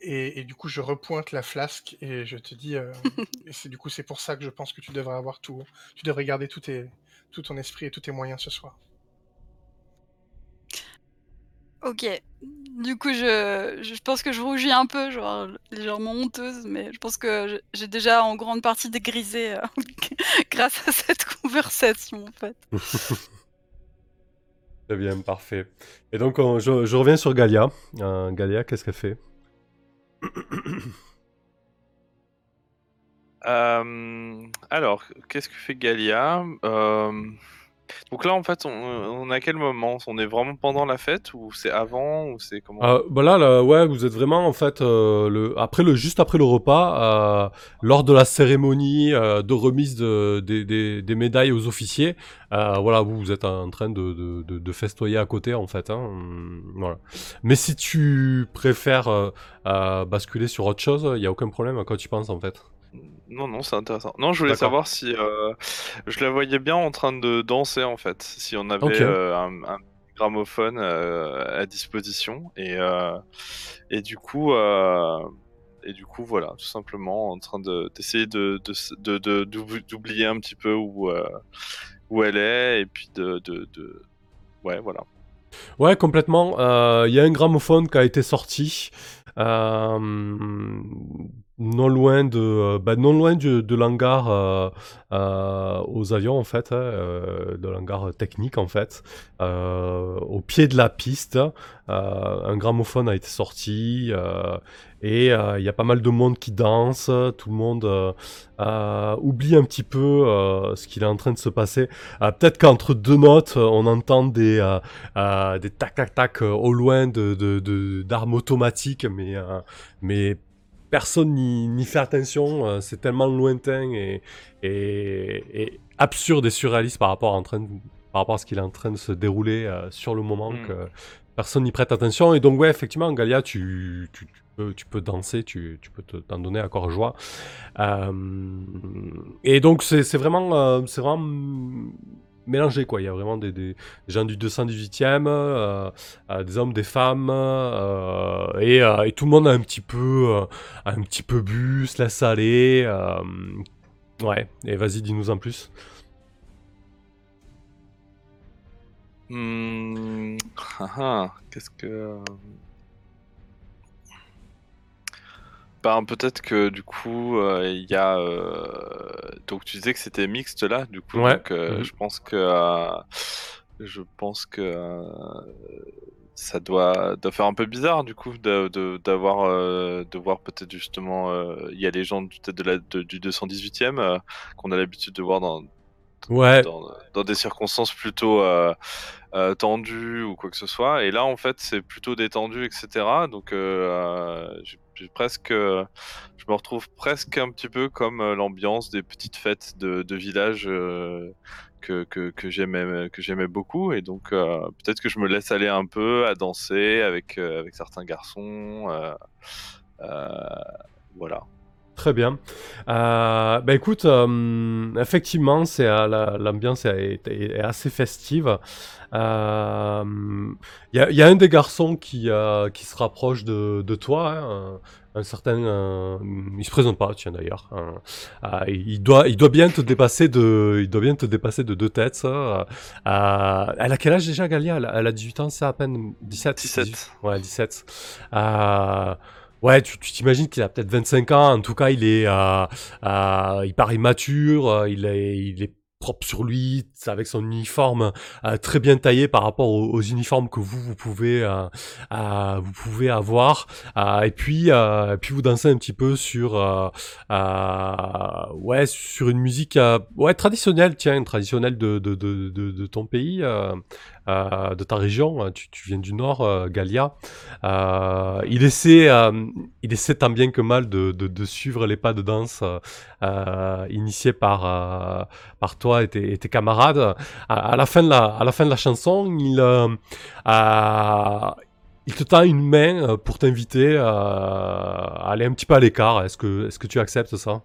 Et, du coup, je repointe la flasque et je te dis, <laughs> et c'est du coup, c'est pour ça que je pense que tu devrais avoir tout, tu devrais garder tout, tes, tout ton esprit et tous tes moyens ce soir. Ok. Du coup, je, je pense que je rougis un peu, genre légèrement honteuse, mais je pense que j'ai déjà en grande partie dégrisé euh, <laughs> grâce à cette conversation, en fait. <laughs> Très bien, parfait. Et donc, je, je, reviens sur Galia. Euh, Galia, qu'est-ce qu'elle fait? Euh, Alors, qu'est-ce que fait Galia? Donc là, en fait, on, est à quel moment? On est vraiment pendant la fête ou c'est avant ou c'est comment? Euh, bah là, ouais, vous êtes vraiment en fait euh, le après le juste après le repas, euh, lors de la cérémonie euh, de remise de, des, des, médailles aux officiers. voilà, vous, vous êtes en train de, de, de, festoyer à côté en fait. Hein, voilà. Mais si tu préfères basculer sur autre chose, il y a aucun problème. À quoi tu penses en fait non, non, c'est intéressant. Non, je voulais savoir si euh, je la voyais bien en train de danser en fait, si on avait euh, un, gramophone euh, à disposition et et du coup et du coup voilà, tout simplement en train d'essayer de d'oublier un petit peu où où elle est et puis de, de... ouais voilà. Ouais, complètement. Il y a un gramophone qui a été sorti non loin de, euh, bah, non loin de, de l'hangar euh, euh, aux avions en fait, hein, de l'hangar technique en fait, au pied de la piste, un gramophone a été sorti et il y a pas mal de monde qui danse, tout le monde oublie un petit peu ce qu'il est en train de se passer. Peut-être qu'entre deux notes, on entend des des tac tac tac au loin de d'armes automatiques, mais mais personne n'y fait attention. c'est tellement lointain et, et, absurde et surréaliste par rapport, en train par rapport à ce qu'il est en train de se dérouler sur le moment mm. que personne n'y prête attention. Et donc, ouais, effectivement, Galia, tu, tu, peux, tu peux, danser, tu, tu peux t'en donner à corps joie. et donc, c'est vraiment, c'est vraiment mélangé quoi. Il y a vraiment des, gens du 218e, euh, euh, des hommes, des femmes, euh, et, et, tout le monde a un petit peu, un petit peu bu, se laisse aller. ouais, et vas-y, dis-nous en plus. Hmm, ah, ah, qu'est-ce que Ben, peut-être que du coup, euh, il y a. Euh, donc, tu disais que c'était mixte là, du coup. Donc, euh, mhm. je pense que. je pense que. ça doit, doit faire un peu bizarre, du coup, d'avoir. De, voir peut-être justement. Il y a les gens du, de la, du 218e qu'on a l'habitude de voir dans. Dans, des circonstances plutôt tendues ou quoi que ce soit. Et là, en fait, c'est plutôt détendu, etc. Donc, presque, je me retrouve presque un petit peu comme euh, l'ambiance des petites fêtes de, village euh, que, j'aimais que j'aimais beaucoup et donc euh, peut-être que je me laisse aller un peu à danser avec certains garçons voilà Très bien. bah écoute, effectivement, c'est l'ambiance est, assez festive. Il y, a un des garçons qui, qui se rapproche de, de toi, hein, un, certain, il se présente pas, tiens d'ailleurs. il doit, il doit bien te dépasser de, il doit bien te dépasser de deux têtes. Ça. elle a quel âge déjà, Galia? Elle, a 18 ans, c'est à peine 17. 17. Ouais, 17. Ouais, tu t'imagines qu'il a peut-être 25 ans. En tout cas, il est, euh, euh, il paraît mature. Euh, il est, il est propre sur lui, avec son uniforme euh, très bien taillé par rapport aux, uniformes que vous vous pouvez euh, euh, vous pouvez avoir. et puis puis vous dansez un petit peu sur ouais sur une musique ouais traditionnelle, tiens traditionnelle de de, de, de, de ton pays. De ta région, tu, tu, viens du nord, Galia. il essaie, il essaie tant bien que mal de, suivre les pas de danse initiés par par toi et tes, camarades, à, la fin de la, à la fin de la chanson, il, euh, il te tend une main euh, pour t'inviter à aller un petit peu à l'écart. Est-ce que, est-ce que tu acceptes ça?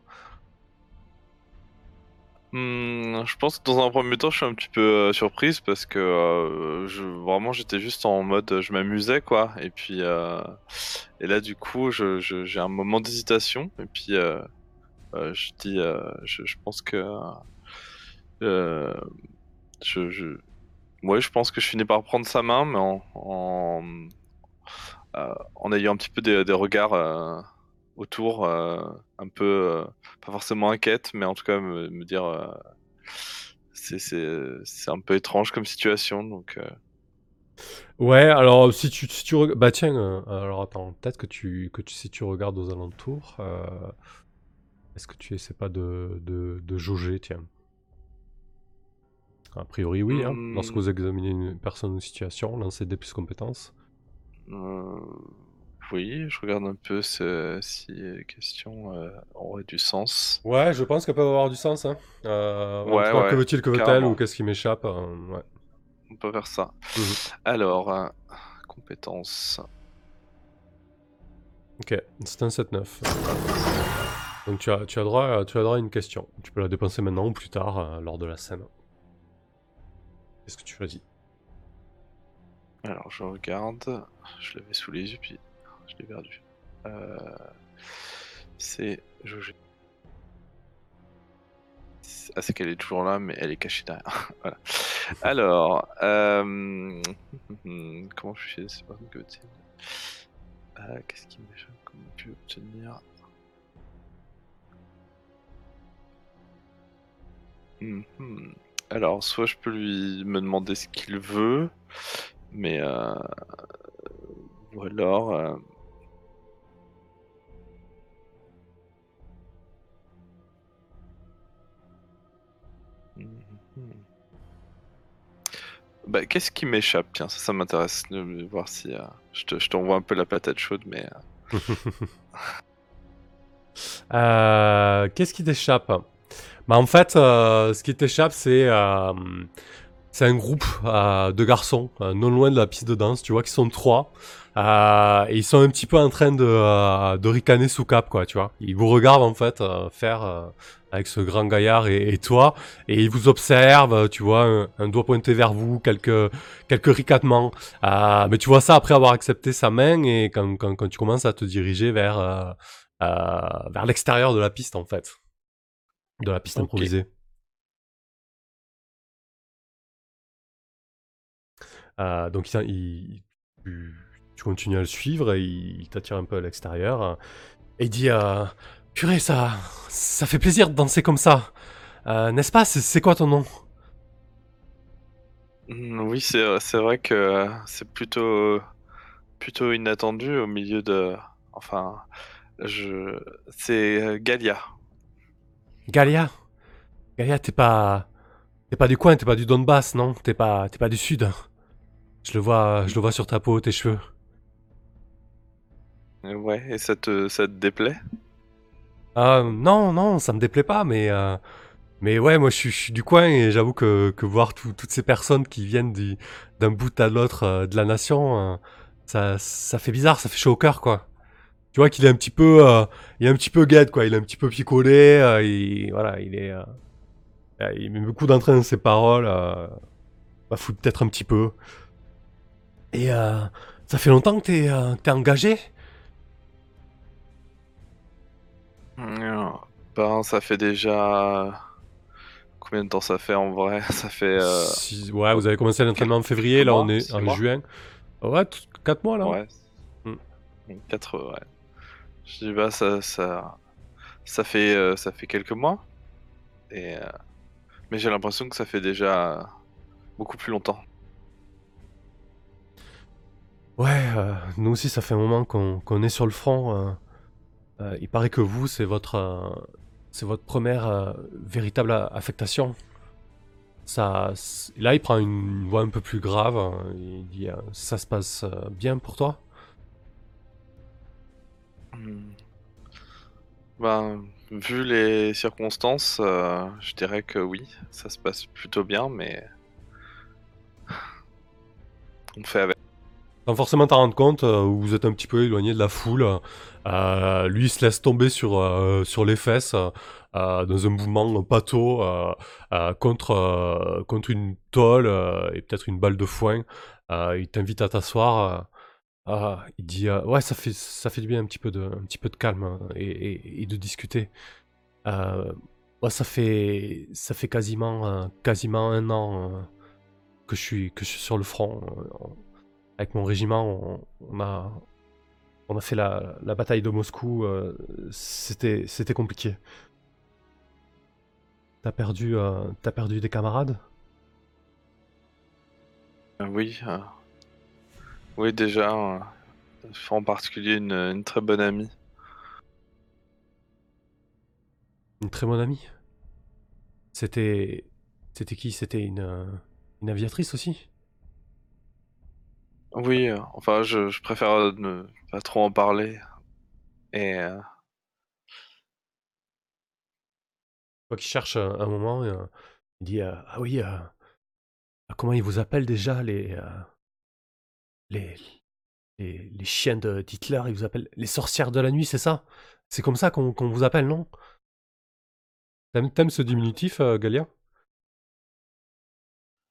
Hmm, je pense que dans un premier temps, je suis un petit peu euh, surprise parce que je, vraiment j'étais juste en mode je m'amusais quoi. Et puis et là du coup, j'ai un moment d'hésitation et puis je dis, je, je, pense que euh, je, je... Je pense que je finis par prendre sa main, mais en, en, euh, ayant un petit peu des, regards euh, autour, un peu, pas forcément inquiète, mais en tout cas me, me dire, c'est un peu étrange comme situation, donc. Ouais, alors si tu, si tu bah tiens, alors attends, peut-être que tu, que tu, si tu regardes aux alentours, est-ce que tu essaies pas de, de, de jauger, tiens? A priori, oui. Hein. Lorsque vous examinez une personne ou situation, lancez des plus compétences. Euh, oui, je regarde un peu si les questions euh, auraient du sens. Ouais, je pense qu'elles peuvent avoir du sens. Hein. Euh, ouais, que veut-il, que veut-elle, ou qu'est-ce qui m'échappe ouais. On peut faire ça. Mhm. Alors, compétences. Ok, c'est un 7-9. Donc tu as, tu, as droit, tu as droit à une question. Tu peux la dépenser maintenant ou plus tard, lors de la scène. Qu'est-ce que tu choisis? Alors je regarde, je l'avais sous les yeux puis je l'ai perdu. Euh, c'est Ah c'est qu'elle est toujours là mais elle est cachée derrière. <laughs> voilà. Alors, euh... <laughs> comment je fais C'est pas que euh, Qu'est-ce qui m'échappe Comment tu obtenir? Mm alors, soit je peux lui me demander ce qu'il veut, mais euh, ou alors. Bah, qu'est-ce qui m'échappe? Tiens, ça, ça m'intéresse de voir si. Euh, je, te, t'envoie un peu la patate chaude, mais. <laughs> Qu'est-ce qui t'échappe? Bah, En fait, ce qui t'échappe, c'est c'est un groupe de garçons, non loin de la piste de danse, tu vois, qui sont trois. et ils sont un petit peu en train de, de ricaner sous cap, quoi, tu vois. Ils vous regardent, en fait, faire avec ce grand gaillard et, toi, et il vous observe, tu vois, un, doigt pointé vers vous, quelques, quelques ricanements. Euh, mais tu vois ça après avoir accepté sa main et quand, quand, quand tu commences à te diriger vers, euh, euh, vers l'extérieur de la piste, en fait. De la piste improvisée. donc il, tu, continues à le suivre et il, t'attire un peu à l'extérieur. Et il dit Purée, ça, ça fait plaisir de danser comme ça. Euh, n'est-ce pas? C'est quoi ton nom? Mmh, Oui, c'est vrai que c'est plutôt, plutôt inattendu au milieu de... Enfin, je... c'est euh, Galia. Galia? Galia, t'es pas... T'es pas du coin, t'es pas du Donbass, non? T'es pas, pas du sud. Je le vois, je le vois sur ta peau, tes cheveux. Ouais, et ça te, ça te déplaît? Euh, non, non, ça me déplaît pas, mais, euh, mais ouais, moi je suis, du coin et j'avoue que, que voir toutes ces personnes qui viennent d'un bout à l'autre euh, de la nation, ça, ça fait bizarre, ça fait chaud au cœur, quoi. Tu vois qu'il est un petit peu, il est un petit peu guette, quoi. Il est un petit peu picolé, il, voilà, il est, il met beaucoup d'entrain dans ses paroles, bah, fout peut-être un petit peu. Et ça fait longtemps que t'es, t'es engagé? Ben, ça fait déjà. Combien de temps ça fait en vrai? <laughs> Ça fait. Euh, ouais, vous avez commencé l'entraînement en février, là on est en juin. Ouais, 4 mois là. Ouais. 4, hmm. ouais. Je dis, bah, ça, ça, ça, fait, euh, ça fait quelques mois. Et, euh, Mais j'ai l'impression que ça fait déjà beaucoup plus longtemps. Ouais, nous aussi, ça fait un moment qu'on est sur le front. Euh, il paraît que vous, c'est votre, euh, c'est votre première euh, véritable affectation. Ça, là, il prend une voix un peu plus grave. Hein. il dit Ça se passe bien pour toi? Hmm. Ben, vu les circonstances, je dirais que oui, ça se passe plutôt bien, mais on fait avec. Sans forcément t'en rendre compte, vous êtes un petit peu éloigné de la foule. Euh, lui, il se laisse tomber sur, euh, sur les fesses euh, dans un mouvement pâteau contre, contre une tôle et peut-être une balle de foin. il t'invite à t'asseoir. il dit ouais ça fait ça fait du bien un petit peu de un petit peu de calme hein, et, de discuter. ça fait ça fait quasiment quasiment un an que je suis que je suis sur le front avec mon régiment. on a on a fait la, bataille de Moscou, euh, c'était c'était compliqué. T'as perdu, euh, as perdu des camarades? Euh, Oui, oui déjà, en particulier une, très bonne amie. Une très bonne amie? C'était c'était qui? C'était une, une aviatrice aussi? Oui, euh, enfin, je, préfère euh, ne pas trop en parler. Et euh, Toi qui cherche un moment, il dit Ah oui, ah, comment ils vous appellent déjà les, les, les, chiens de d'Hitler Ils vous appellent les sorcières de la nuit, c'est ça? C'est comme ça qu'on vous appelle, non? T'aimes ce diminutif, Galia?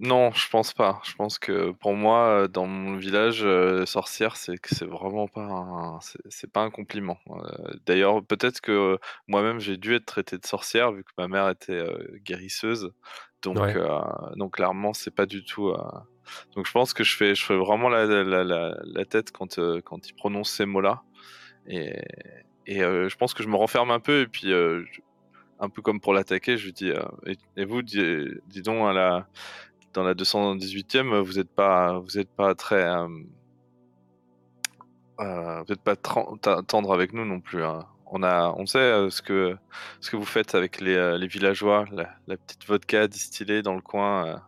Non, je pense pas. Je pense que pour moi, dans mon village, sorcière, c'est que c'est vraiment pas un c'est pas un compliment. d'ailleurs, peut-être que moi-même, j'ai dû être traité de sorcière vu que ma mère était, guérisseuse. Donc donc clairement, c'est pas du tout, donc je pense que je fais je fais vraiment la la la tête quand, quand il prononce ces mots-là et et je pense que je me renferme un peu et puis, un peu comme pour l'attaquer, je lui dis, «Et vous, dis donc à la dans la 218e, vous n'êtes pas, vous êtes pas très, euh, euh, vous n'êtes pas tendre avec nous non plus. Hein. On a, on sait euh, ce que, ce que vous faites avec les, les villageois, la, petite vodka distillée dans le coin.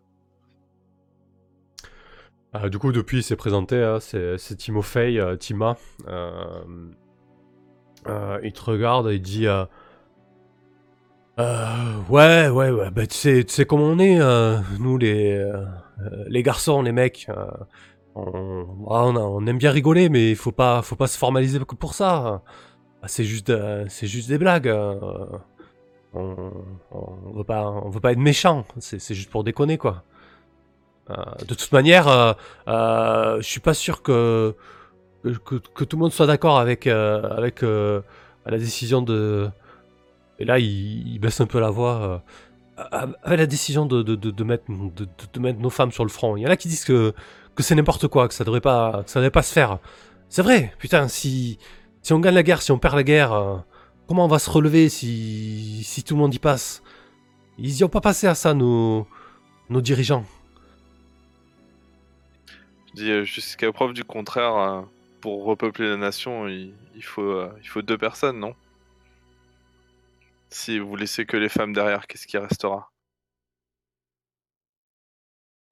Du coup, depuis, il s'est présenté, hein, c'est Timofey, Tima. il te regarde et il dit Ouais, ouais, ouais, bah, tu, sais, comment on est, nous les, les garçons, les mecs. On, on, aime bien rigoler, mais il faut pas, faut pas se formaliser pour ça. C'est juste, c'est juste des blagues. On, on, veut pas, on veut pas être méchant. C'est juste pour déconner, quoi. Euh, de toute manière, euh, euh, je suis pas sûr que, que, que tout le monde soit d'accord avec, avec la décision de. Et là, il, baisse un peu la voix. avec la décision de, de, mettre, nos femmes sur le front. Il y en a qui disent que, c'est n'importe quoi, que ça devrait pas, devrait pas se faire. C'est vrai, putain, si, si on gagne la guerre, si on perd la guerre, comment on va se relever si, si tout le monde y passe? Ils y ont pas passé à ça, nos, nos dirigeants. Je dis euh, jusqu'à preuve du contraire, euh, pour repeupler la nation, il, euh, il faut deux personnes, non? Si vous laissez que les femmes derrière, qu'est-ce qui restera?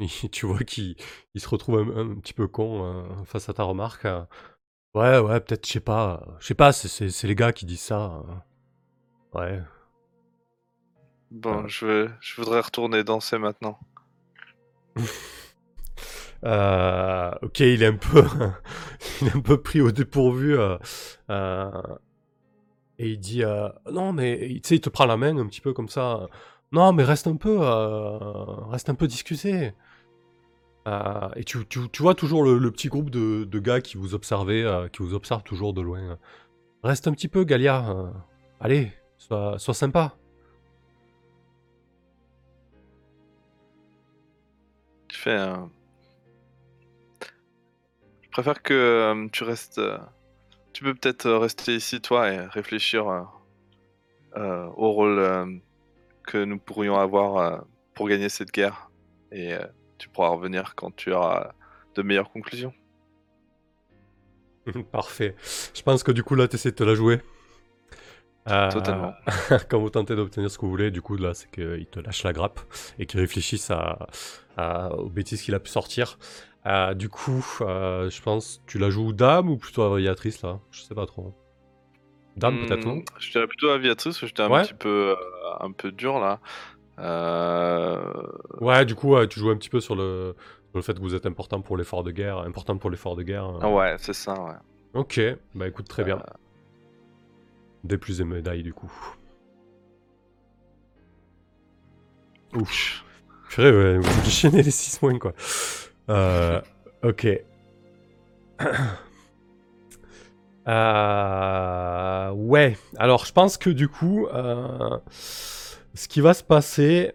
<laughs> Tu vois qu'il se retrouve un, petit peu con face à ta remarque. Ouais, ouais, peut-être, je sais pas. Je sais pas, c'est les gars qui disent ça. Ouais. Bon, je, je voudrais retourner danser maintenant. <laughs> Euh, ok, il est un peu, <laughs> il est un peu pris au dépourvu. Euh, euh, et il dit non, mais tu sais, il te prend la main un petit peu comme ça. Non, mais reste un peu, reste un peu discuté. et tu, tu, vois toujours le, petit groupe de, gars qui vous observent, qui vous observent toujours de loin. Reste un petit peu, Galia. allez, sois, sois sympa. Tu fais je préfère que euh, tu restes. Euh, tu peux peut-être euh, rester ici, toi, et réfléchir au rôle que nous pourrions avoir pour gagner cette guerre. Et tu pourras revenir quand tu auras de meilleures conclusions. <laughs> Parfait. Je pense que du coup, là, tu essaies de te la jouer. Totalement. <laughs> quand vous tentez d'obtenir ce que vous voulez, du coup, là, c'est qu'il te lâche la grappe et qu'il réfléchisse à, aux bêtises qu'il a pu sortir. Euh, du coup, euh, je pense, tu la joues dame ou plutôt aviatrice là? Je sais pas trop. Dame hmm, peut-être non? Je dirais plutôt aviatrice, parce que j'étais un petit peu, euh, un peu dur là. Ouais, du coup, tu joues un petit peu sur le, le fait que vous êtes important pour l'effort de guerre, important pour l'effort de guerre. Ah ouais, c'est ça, ouais. Ok, bah écoute, très bien. Des plus des médailles du coup. Ouf. Purée, ouais, vous déchaînez les 6 points quoi. Euh, ok. <coughs> Euh, ouais, alors je pense que du coup, euh, ce qui va se passer...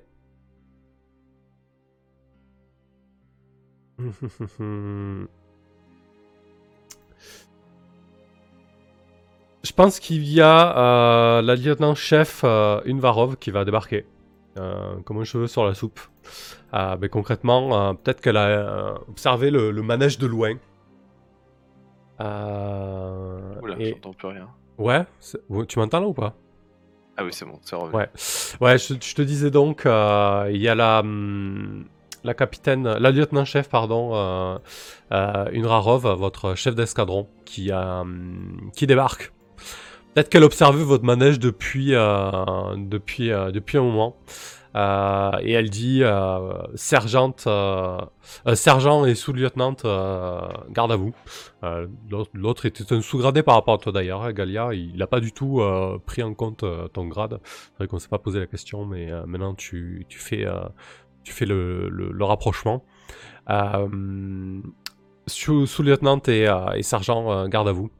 <laughs> je pense qu'il y a la lieutenant-chef Unvarov qui va débarquer, comme un cheveu sur la soupe. Euh, ben, concrètement, euh, peut-être qu'elle a euh, observé le, manège de loin. Oula, j'entends plus rien. Ouais, tu m'entends là ou pas? Ah oui, c'est bon, c'est revenu. Ouais, ouais je, te disais donc, il y a la, hum, la capitaine, la lieutenant-chef, pardon, une Rarov, votre chef d'escadron, qui, hum, qui débarque. Peut-être qu'elle observe votre manège depuis, depuis, depuis un moment. Euh, et elle dit euh, sergente, euh, sergent et sous-lieutenant, garde à vous. L'autre était un sous-gradé par rapport à toi d'ailleurs, hein, Galia. Il n'a pas du tout pris en compte ton grade. C'est vrai qu'on ne s'est pas posé la question, mais maintenant tu, tu, fais, tu fais le, le, rapprochement. Sous-lieutenant et, et, sergent, garde à vous.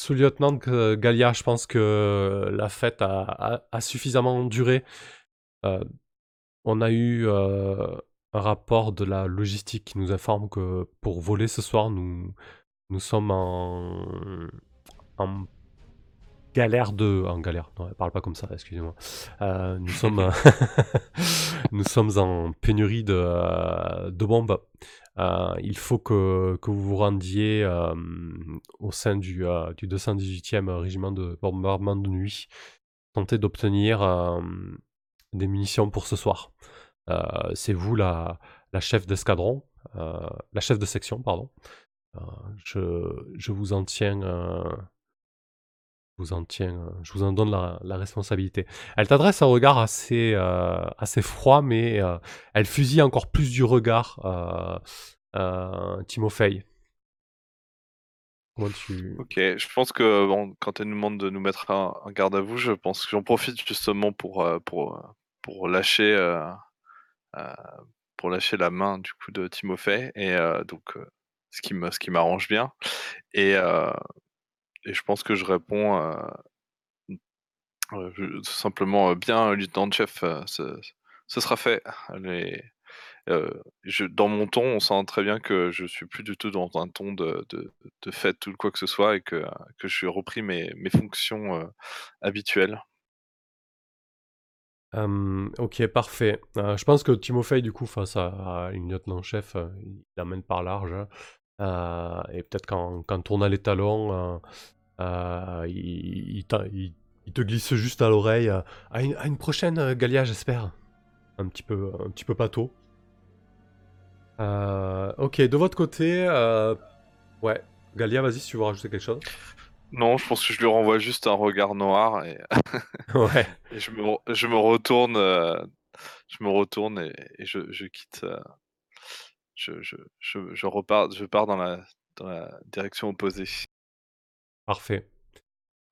Sous-lieutenant Galia, je pense que la fête a, suffisamment duré. Euh, on a eu euh, un rapport de la logistique qui nous informe que pour voler ce soir, nous, nous sommes en, en galère de... En galère, non, elle parle pas comme ça, excusez-moi. Euh, nous, sommes, <laughs> <laughs> nous sommes en pénurie de, de bombes. Euh, il faut que, que, vous vous rendiez euh, au sein du, euh, du 218e régiment de bombardement de nuit, tenter d'obtenir des munitions pour ce soir. C'est vous la, la chef d'escadron, la chef de section, pardon. Je, je, vous en tiens en tiens, je vous en donne la, responsabilité. Elle t'adresse un regard assez, assez froid, mais elle fusille encore plus du regard, euh, Timofey. Ok, je pense que quand elle nous demande de nous mettre un, garde à vous, je pense que j'en profite justement pour, euh, pour, euh, pour lâcher euh, pour lâcher la main du coup de Timofey et donc ce qui ce qui m'arrange bien et, et je pense que je réponds simplement bien lieutenant chef ce, sera fait dans mon ton, on sent très bien que je suis plus du tout dans un ton de, de, de fête ou quoi que ce soit et que, que je repris mes, mes fonctions habituelles. ok, parfait. je pense que Timofey, du coup, face à, une lieutenant-chef, il l'amène par large. Hein. et peut-être quand, quand on a les talons, il, il, te glisse juste à l'oreille. à, une, prochaine, Galia, j'espère. Un petit peu, un petit peu tôt. Euh, ok, de votre côté, euh, ouais, Galia, vas-y si tu veux rajouter quelque chose. Non, je pense que je lui renvoie juste un regard noir et, <laughs> <laughs> ouais. et je, me, je me retourne, euh, je me retourne et, je, je, quitte. Je, je, je, repars, je pars dans la, dans la direction opposée. Parfait.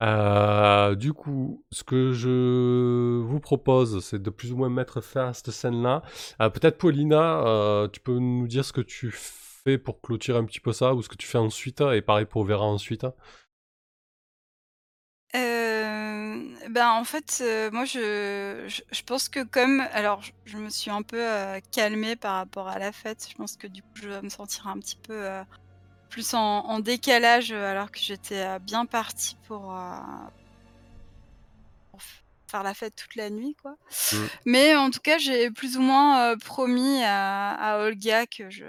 Euh, du coup, ce que je vous propose, c'est de plus ou moins mettre fin à cette scène-là. Euh, peut-être Paulina, euh, tu peux nous dire ce que tu fais pour clôturer un petit peu ça, ou ce que tu fais ensuite, et pareil pour Vera ensuite. Ben en fait, moi je, je, pense que comme alors je, me suis un peu calmée par rapport à la fête, je pense que du coup je vais me sentir un petit peu plus en, décalage euh, alors que j'étais euh, bien partie pour, euh, faire la fête toute la nuit quoi. Mmh. Mais en tout cas, j'ai plus ou moins promis à, Olga que je,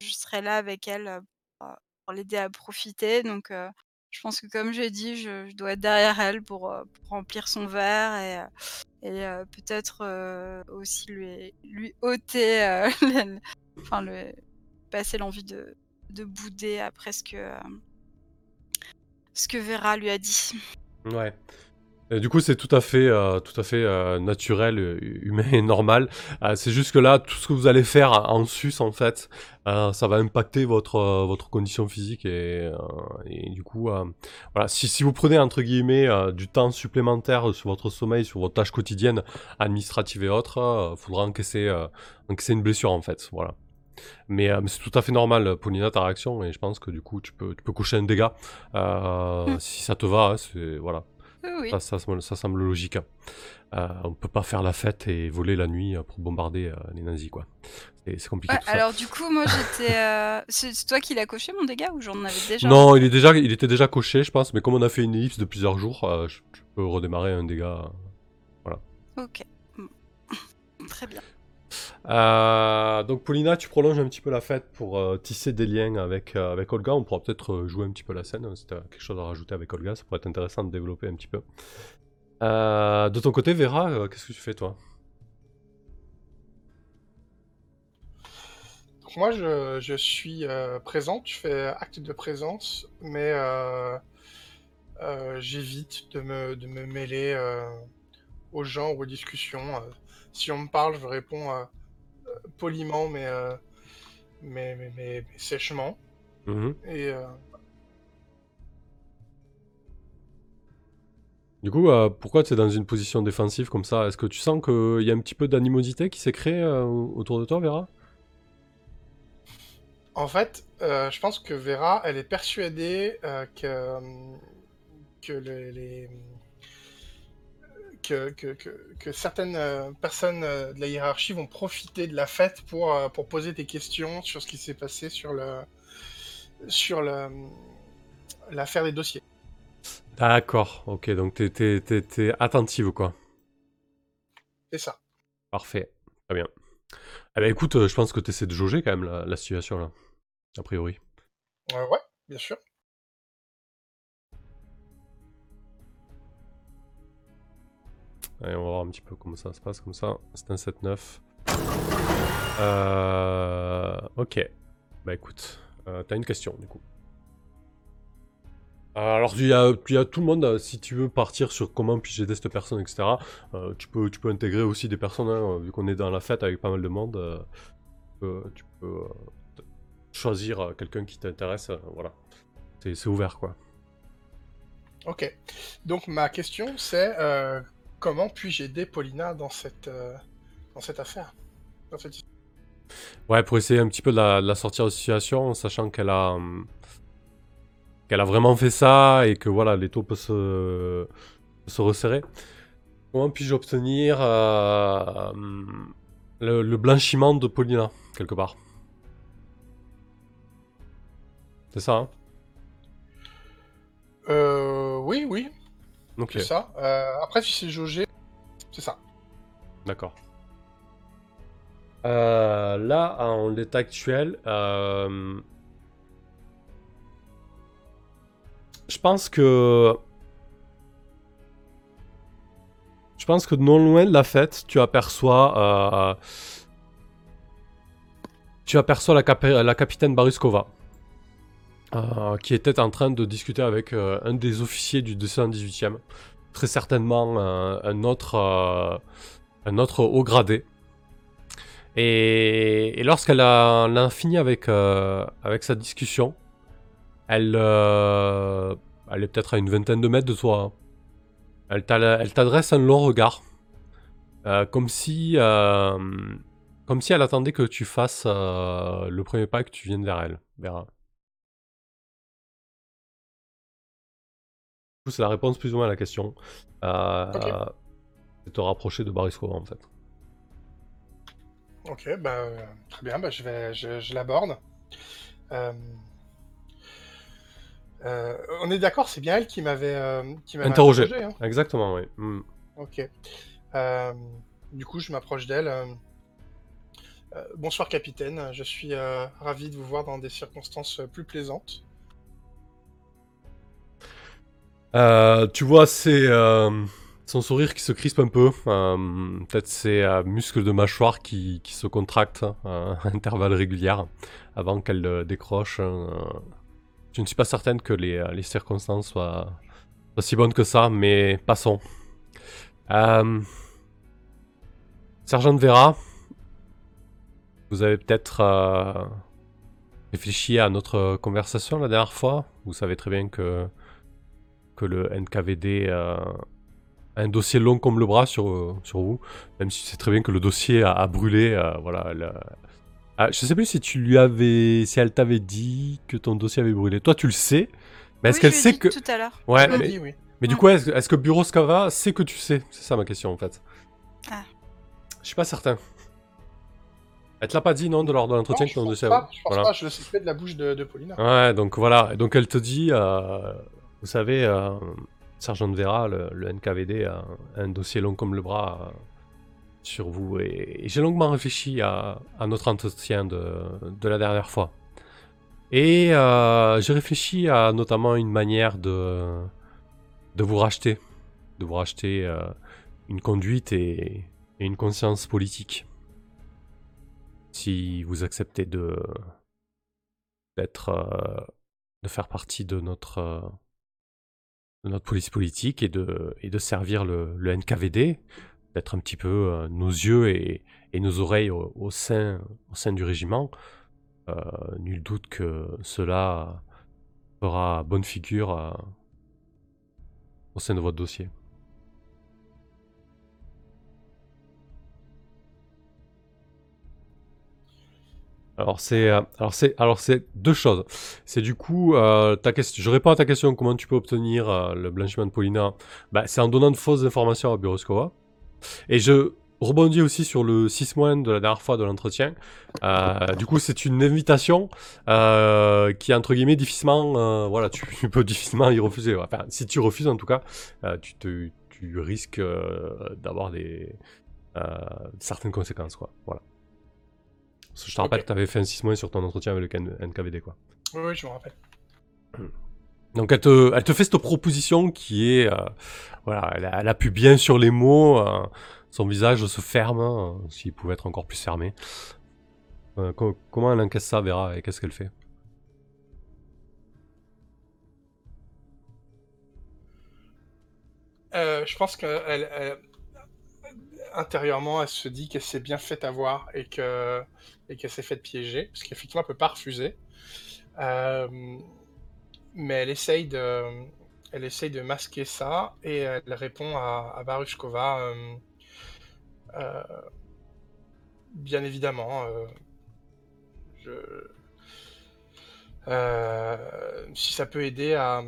je serais là avec elle pour, l'aider à profiter. Donc je pense que comme j'ai dit, je, dois être derrière elle pour, remplir son verre et, et peut-être aussi lui, ôter, <laughs> enfin le, passer l'envie de, de bouder après ce que, euh, ce que Vera lui a dit. Ouais. Du coup, c'est tout à fait, euh, tout à fait euh, naturel, humain et normal. c'est juste que là, tout ce que vous allez faire en sus, en fait, ça va impacter votre, votre condition physique et, et du coup, voilà. Si, si, vous prenez entre guillemets du temps supplémentaire sur votre sommeil, sur vos tâches quotidiennes, administratives et autres, il faudra encaisser, encaisser une blessure, en fait. Voilà. Mais, euh, mais c'est tout à fait normal, Paulina, ta réaction, et je pense que du coup, tu peux, tu peux coucher un dégât. Euh, hmm. Si ça te va, hein, c'est, voilà. Ça, ça, ça, semble logique. Euh, on peut pas faire la fête et voler la nuit pour bombarder les nazis, quoi. C'est, compliqué. alors, du coup, moi, j'étais. <laughs> c'est toi qui l'as coché, mon dégât, ou j'en avais déjà Non, il, est déjà, il était déjà coché, je pense, mais comme on a fait une ellipse de plusieurs jours, tu peux redémarrer un dégât. voilà. Ok. <laughs> Très bien. Euh, donc Paulina, tu prolonges un petit peu la fête pour euh, tisser des liens avec, euh, avec Olga. On pourra peut-être jouer un petit peu la scène. Si tu as quelque chose à rajouter avec Olga, ça pourrait être intéressant de développer un petit peu. de ton côté, Vera, qu'est-ce que tu fais toi? Moi, je, je suis présente, je fais acte de présence, mais j'évite de me, de me mêler aux gens ou aux discussions si on me parle, je réponds euh, euh, poliment, euh, mais, mais, mais, sèchement. Mhm. Et. Du coup, pourquoi tu es dans une position défensive comme ça? Est-ce que tu sens qu'il y a un petit peu d'animosité qui s'est créée autour de toi, Vera? En fait, je pense que Vera, elle est persuadée que, que les, que, certaines euh, personnes euh, de la hiérarchie vont profiter de la fête pour, euh, pour poser des questions sur ce qui s'est passé sur le sur l'affaire des dossiers. D'accord, ok, donc t'es, es, attentive quoi. C'est ça. Parfait, très bien. Eh ben écoute, je pense que tu essaies de jauger quand même la, la situation là, a priori. ouais, bien sûr. Allez, on va voir un petit peu comment ça se passe comme ça. C'est un 7-9. Euh... Ok. Bah écoute, euh, t'as une question du coup. Alors, il y, a, tout le monde, si tu veux partir sur comment puis aider cette personne, etc., tu, peux, tu peux intégrer aussi des personnes, hein, vu qu'on est dans la fête avec pas mal de monde, tu peux, choisir quelqu'un qui t'intéresse, voilà. C'est ouvert, quoi. Ok. Donc, ma question, c'est comment puis-je aider Paulina dans cette, dans cette affaire dans cette... Ouais, pour essayer un petit peu de la, sortir de situation, sachant qu'elle a, hum, qu'elle a vraiment fait ça et que voilà, les taux peuvent se, se resserrer. Comment puis-je obtenir euh, hum, le, blanchiment de Paulina, quelque part? C'est ça, hein? Euh. Oui, oui. C'est ça. Euh, après, si c'est jaugé, c'est ça. D'accord. Euh, là, en l'état actuel, euh, je pense que. Je pense que non loin de la fête, tu aperçois. Euh, tu aperçois la, la capitaine Baruskova. Qui était en train de discuter avec un des officiers du 218e. Très certainement un autre, un autre haut gradé. Et, lorsqu'elle a, fini avec, euh, avec sa discussion, elle, euh, elle est peut-être à une vingtaine de mètres de toi. Hein. Elle t'adresse un long regard. Euh, comme si comme si elle attendait que tu fasses le premier pas et que tu viennes vers elle. Vers... C'est la réponse plus ou moins à la question. C'est te rapprocher de Barisco en fait. Ok, bah, très bien, bah, je, vais, je, l'aborde. Euh, euh, on est d'accord, c'est bien elle qui m'avait euh, interrogé. Hein. Exactement, oui. Hmm. Ok. du coup, je m'approche d'elle. bonsoir, capitaine. Je suis ravi de vous voir dans des circonstances plus plaisantes. Tu vois, c'est son sourire qui se crispe un peu, euh, peut-être ses euh, muscles de mâchoire qui, se contractent euh, à <laughs> intervalles réguliers avant qu'elle décroche. je ne suis pas certaine que les, circonstances soient, si bonnes que ça, mais passons. Sergent Vera, vous avez peut-être réfléchi à notre conversation la dernière fois. Vous savez très bien que, que le NKVD un dossier long comme le bras sur, euh, sur vous, même si c'est très bien que le dossier a, brûlé. Euh, voilà. Ah, je sais plus si tu lui avais, si elle t'avait dit que ton dossier avait brûlé. Toi, tu le sais, mais est-ce qu'elle sait que tout à l'heure. Ouais, mais, du coup, est-ce que Bureau Scava sait que tu sais? C'est ça ma question en fait. Ah. Je suis pas certain. Elle te l'a pas dit, non, de lors de l'entretien que ton dossier pas, Je pense pas, je le sais de la bouche de, de Paulina. Ouais, donc voilà. Et donc elle te dit, euh, vous savez, Sergent Vera, le, NKVD, a un dossier long comme le bras euh, sur vous. Et, j'ai longuement réfléchi à, notre entretien de, la dernière fois. Et euh, j'ai réfléchi à notamment une manière de, de vous racheter. De vous racheter euh, une conduite et, une conscience politique. Si vous acceptez de d'être de faire partie de notre notre police politique et de, servir le, NKVD, d'être un petit peu euh, nos yeux et, nos oreilles au, sein, au sein du régiment. Euh, nul doute que cela fera bonne figure euh, au sein de votre dossier. Alors c'est euh, alors c'est alors c'est deux choses. C'est du coup euh, ta question. Je réponds à ta question. Comment tu peux obtenir euh, le blanchiment de Paulina bah, c'est en donnant de fausses informations à Buroskova. Et je rebondis aussi sur le 6 mois de la dernière fois de l'entretien. du coup, c'est une invitation qui est entre guillemets difficilement. voilà, tu, peux difficilement y refuser. Enfin, si tu refuses en tout cas, tu, te, tu risques d'avoir des certaines conséquences quoi. Voilà. Je te rappelle que tu avais fait un 6 mois sur ton entretien avec le NKVD, quoi. Oui, je me rappelle. <clears throat> Donc elle te, elle te fait cette proposition qui est... Euh, voilà, elle, appuie bien sur les mots, euh, son visage se ferme, hein, s'il pouvait être encore plus fermé. Euh, comment elle encaisse ça, Vera, et qu'est-ce qu'elle fait? Je pense qu'elle, intérieurement, elle se dit qu'elle s'est bien fait avoir et que et qu'elle s'est fait piéger, parce qu'effectivement, elle peut pas refuser. mais elle essaye de, elle essaye de masquer ça et elle répond à, à Barushkova. bien évidemment, si ça peut aider à,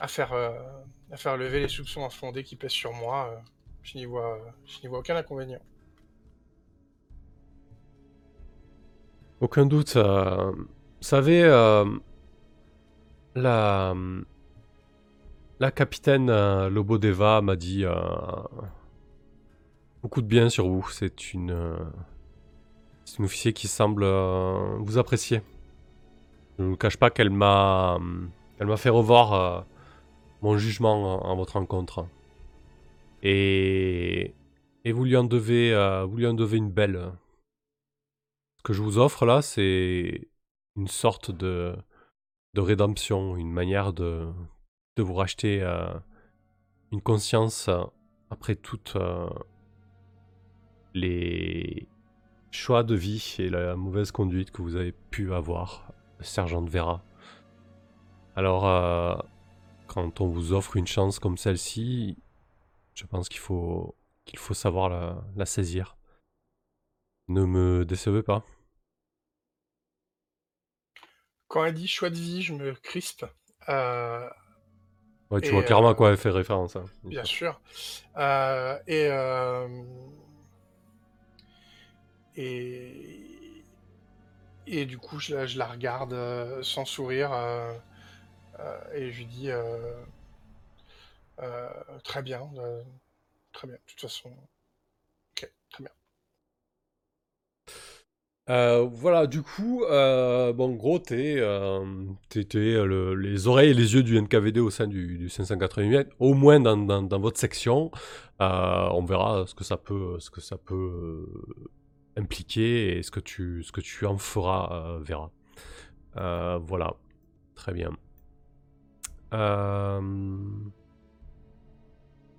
à faire, à faire lever les soupçons infondés qui pèsent sur moi, je n'y vois, je n'y vois aucun inconvénient. Aucun doute. Euh, vous savez, euh, la, la capitaine euh, Lobodeva m'a dit beaucoup de bien sur vous. C'est une, officier qui semble vous apprécier. Je ne vous cache pas qu'elle m'a, fait revoir mon jugement en, votre rencontre. Et, et vous lui en devez, vous lui en devez une belle. Ce que je vous offre là, c'est une sorte de, de rédemption, une manière de, de vous racheter euh, une conscience euh, après toutes euh, les choix de vie et la mauvaise conduite que vous avez pu avoir, sergent Vera. Alors, quand on vous offre une chance comme celle-ci, je pense qu'il faut, qu'il faut savoir la, la saisir. Ne me décevez pas. Quand elle dit choix de vie, je me crispe. Euh, ouais, tu vois clairement à quoi elle fait référence. Hein, bien sûr. Euh, et, euh, et, et du coup, je, je la regarde sans sourire et je lui dis très bien, très bien. De toute façon, ok, très bien. Euh, voilà, du coup, euh, bon, gros, t'es euh, euh les oreilles et les yeux du NKVD au sein du, du 588, au moins dans, votre section. on verra ce que ça peut, impliquer et ce que tu, ce que tu en feras, Vera. voilà, très bien.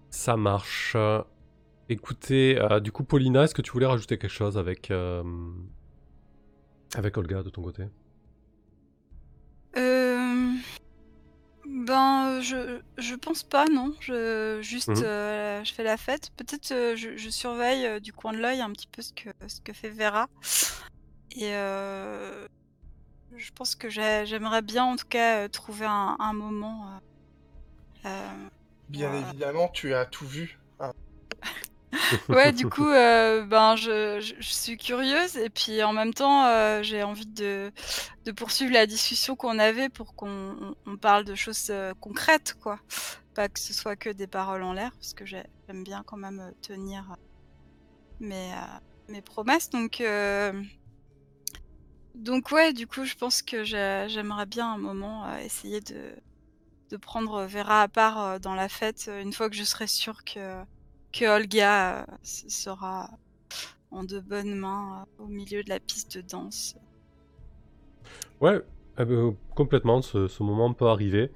ça marche. Écoutez, du coup, Paulina, est-ce que tu voulais rajouter quelque chose avec avec Olga de ton côté euh... Ben, je, je pense pas, non. Je, juste, mhm. euh, je fais la fête. Peut-être euh, je, surveille euh, du coin de l'œil un petit peu ce que, ce que fait Vera. Et je pense que j'aimerais bien, en tout cas, trouver un, un moment. bien évidemment, tu as tout vu. <laughs> Ouais, du coup, euh, ben, je, suis curieuse et puis en même temps, euh, j'ai envie de, poursuivre la discussion qu'on avait pour qu'on parle de choses euh, concrètes, quoi. Pas que ce soit que des paroles en l'air, parce que j'aime bien quand même tenir mes, mes promesses. Donc, donc ouais, du coup, je pense que j'aimerais bien un moment essayer de prendre Vera à part dans la fête une fois que je serai sûre que que Olga euh, sera en de bonnes mains euh, au milieu de la piste de danse. Ouais, eh ben, complètement, ce, moment peut arriver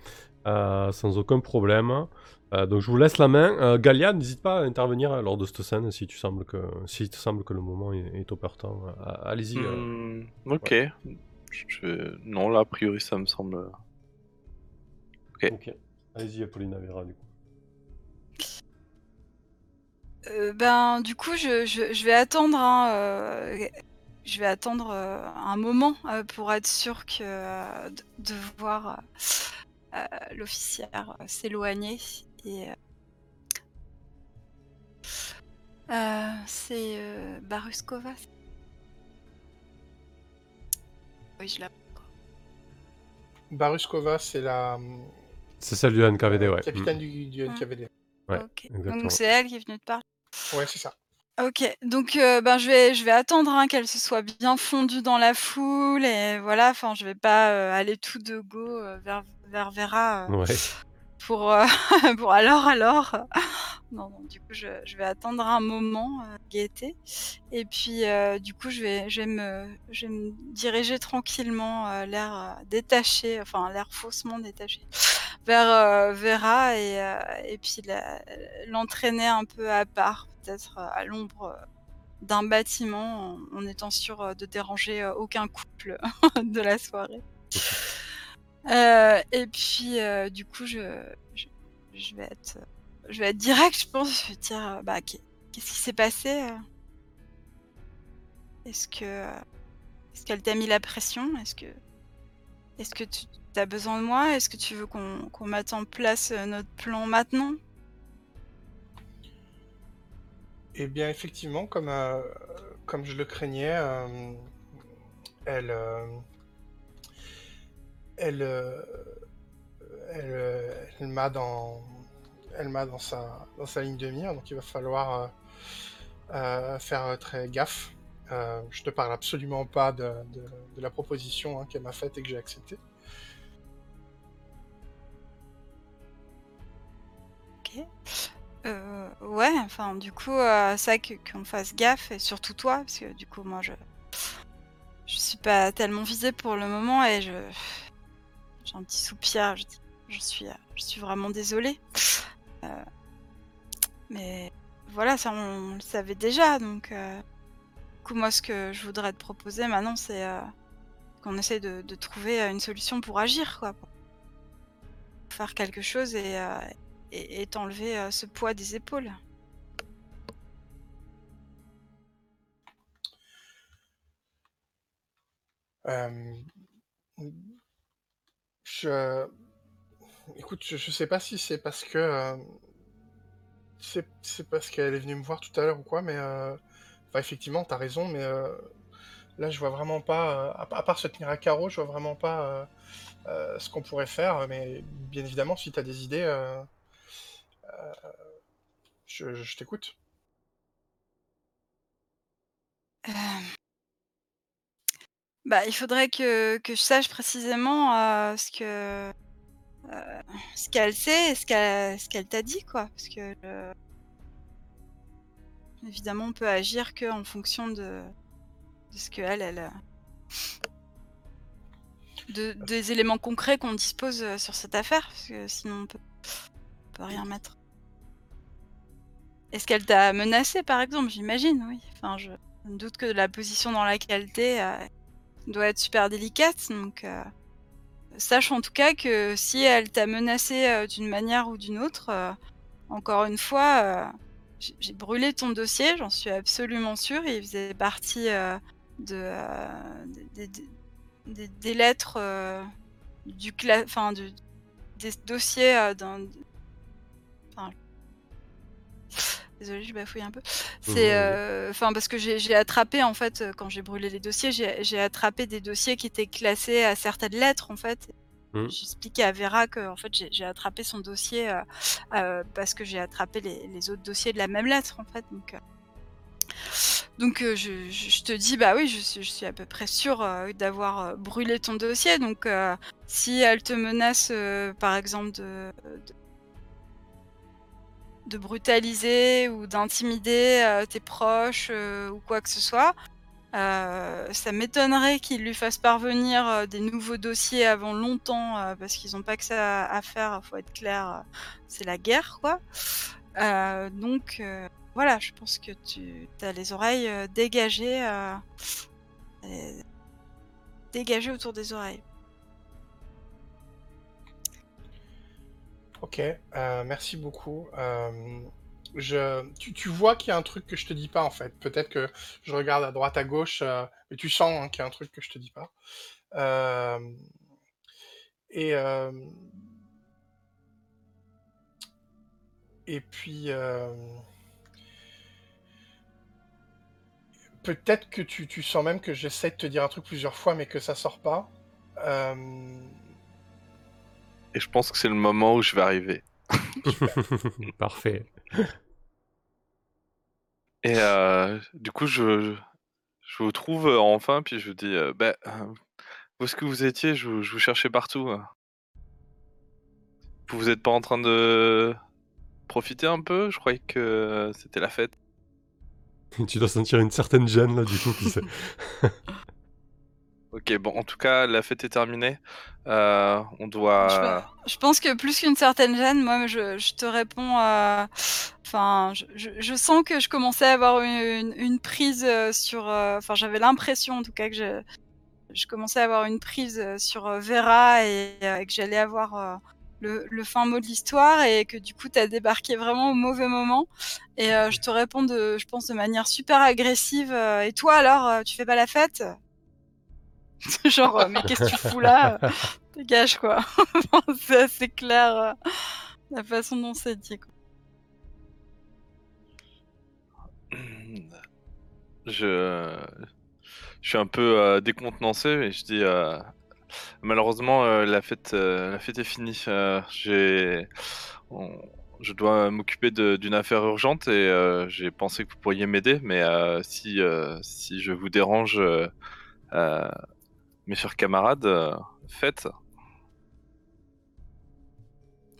euh, sans aucun problème. donc je vous laisse la main. Galia, n'hésite pas à intervenir lors de cette scène si tu sembles que, si te semble que le moment est, opportun. Allez-y. Hmm, ok. Non, là, a priori, ça me semble. Ok. Allez-y, Apolline Vera, du coup. Euh, ben, du coup, je, je, vais attendre, hein, euh, je vais attendre euh, un moment pour être sûr que de, voir l'officière s'éloigner et c'est Baruskova. Oui, je la. Baruskova, c'est la. C'est celle du NKVD, ouais. Capitaine du, du NKVD. Ouais, Donc c'est elle qui est venue te parler? Ouais, c'est ça. OK, donc euh, ben, je vais je vais attendre, hein, qu'elle se soit bien fondue dans la foule et voilà, enfin, je vais pas, euh, aller tout de go, euh, vers vers Vera, Ouais. pour, <laughs> pour alors alors, non, non, du coup, je je vais attendre un moment, heu, gaieté et puis, du coup, je vais je vais me je me diriger tranquillement, l'air, détaché, enfin, l'air faussement détaché vers Vera et, et puis l'entraîner un peu à part, peut-être à l'ombre d'un bâtiment, en, étant sûr de déranger aucun couple <laughs> de la soirée. et puis, du coup, je, je, vais être, je vais être direct, je pense. Je vais dire, bah, qu'est-ce qui s'est passé Est-ce que, est-ce qu'elle t'a mis la pression? Est-ce que, est-ce que tu as besoin de moi? Est-ce que tu veux qu'on mette en place notre plan maintenant? Eh bien, effectivement, comme, comme je le craignais, elle, elle, elle, elle m'a dans, elle m'a dans sa, dans sa ligne de mire, donc il va falloir faire très gaffe. je te parle absolument pas de, de, la proposition hein, qu'elle m'a faite et que j'ai acceptée. Ok. Euh, ouais, enfin, du coup, euh, ça qu'on fasse gaffe, et surtout toi, parce que du coup, moi, je. Je suis pas tellement visée pour le moment et je. J'ai un petit soupir, je, je, suis, je suis vraiment désolée. Euh, mais voilà, ça, on, le savait déjà, donc. Euh, du coup, moi, ce que je voudrais te proposer maintenant, c'est qu'on essaie de, trouver une solution pour agir, quoi. Pour faire quelque chose et, et, t'enlever euh, ce poids des épaules. Euh, je... Écoute, je, sais pas si c'est parce que... Euh, c'est parce qu'elle est venue me voir tout à l'heure ou quoi, mais... Enfin, effectivement, t'as raison, mais... Là, je vois vraiment pas... À part se tenir à carreau, je vois vraiment pas... ce qu'on pourrait faire, mais bien évidemment, si tu as des idées, euh, je, t'écoute. Euh, bah, il faudrait que, je sache précisément euh, ce que ce qu'elle sait et ce qu'elle t'a dit, quoi. Parce que évidemment, on peut agir que en fonction de, ce qu'elle, elle, de, des éléments concrets qu'on dispose sur cette affaire, parce que sinon on peut, peut rien mettre. Est-ce qu'elle t'a menacé, par exemple? J'imagine, oui. Enfin, je me doute que la position dans laquelle t'es euh, doit être super délicate. Donc, euh, sache en tout cas que si elle t'a menacé euh, d'une manière ou d'une autre, encore une fois, j'ai brûlé ton dossier, j'en suis absolument sûre. Il faisait partie de, des, lettres du, enfin, du, des dossiers d'un Désolée, je bafouille un peu. C'est, euh, enfin, parce que j'ai attrapé en fait euh, quand j'ai brûlé les dossiers, j'ai attrapé des dossiers qui étaient classés à certaines lettres en fait. Mmh. J'expliquais à Vera que en fait j'ai attrapé son dossier euh, parce que j'ai attrapé les, autres dossiers de la même lettre en fait. Donc, donc je, te dis bah oui, je suis, je suis à peu près sûre d'avoir brûlé ton dossier. Donc si elle te menace par exemple de de brutaliser ou d'intimider euh, tes proches euh, ou quoi que ce soit. Euh, ça m'étonnerait qu'ils lui fassent parvenir des nouveaux dossiers avant longtemps parce qu'ils n'ont pas que ça à faire, faut être clair, c'est la guerre quoi. donc voilà, je pense que tu as les oreilles dégagées, dégagées autour des oreilles. Ok, euh, merci beaucoup. Euh, je, tu, vois qu'il y a un truc que je te dis pas en fait. Peut-être que je regarde à droite, à gauche, euh, mais tu sens hein, qu'il y a un truc que je te dis pas. et et puis peut-être que tu, tu, sens même que j'essaie de te dire un truc plusieurs fois, mais que ça sort pas. Et je pense que c'est le moment où je vais arriver. <laughs> Parfait. Et euh, du coup, je, je vous trouve euh, enfin, puis je vous dis, euh, bah, où est-ce que vous étiez? Je, vous cherchais partout. Vous êtes pas en train de profiter un peu? Je croyais que c'était la fête. <laughs> tu dois sentir une certaine gêne là, du coup. <laughs> Ok, bon, en tout cas, la fête est terminée. Euh, on doit. Je, pense que plus qu'une certaine gêne, moi, je, te réponds. Euh, enfin, je, sens que je commençais à avoir une, prise euh, sur. Enfin, j'avais l'impression, en tout cas, que je, je commençais à avoir une prise sur Vera et, que j'allais avoir le, le, fin mot de l'histoire et que du coup, tu as débarqué vraiment au mauvais moment. Et je te réponds, de, je pense, de manière super agressive. et toi, alors, tu fais pas la fête? <laughs> Genre, euh, mais qu'est-ce que tu fous là Dégage, quoi. <laughs> c'est assez clair euh, la façon dont c'est dit. Quoi. <clears throat> Je... je suis un peu euh, décontenancé, mais je dis malheureusement la fête la fête est finie. j'ai je dois m'occuper d'une affaire urgente et j'ai pensé que vous pourriez m'aider, mais si si je vous dérange mes chers camarades, euh, faites.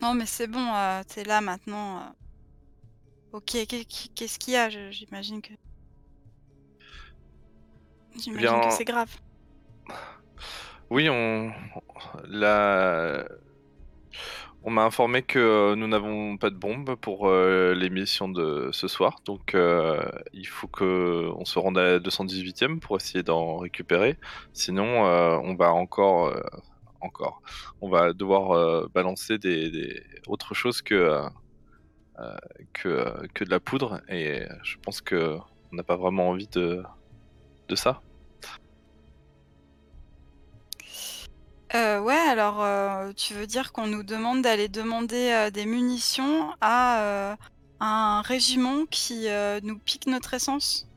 Non, mais c'est bon, euh, t'es là maintenant. Euh. Ok, qu'est-ce qu'il y a? J'imagine que. J'imagine que c'est grave. Oui, on. La... On m'a informé que euh, nous n'avons pas de bombe pour euh, l'émission de ce soir, donc euh, il faut que on se rende à la 218e pour essayer d'en récupérer. Sinon, on va encore, encore, on va devoir balancer des, autre chose que que que de la poudre, et je pense que on n'a pas vraiment envie de de ça. Euh, ouais, alors, euh, tu veux dire qu'on nous demande d'aller demander, euh, des munitions à, un régiment qui, nous pique notre essence?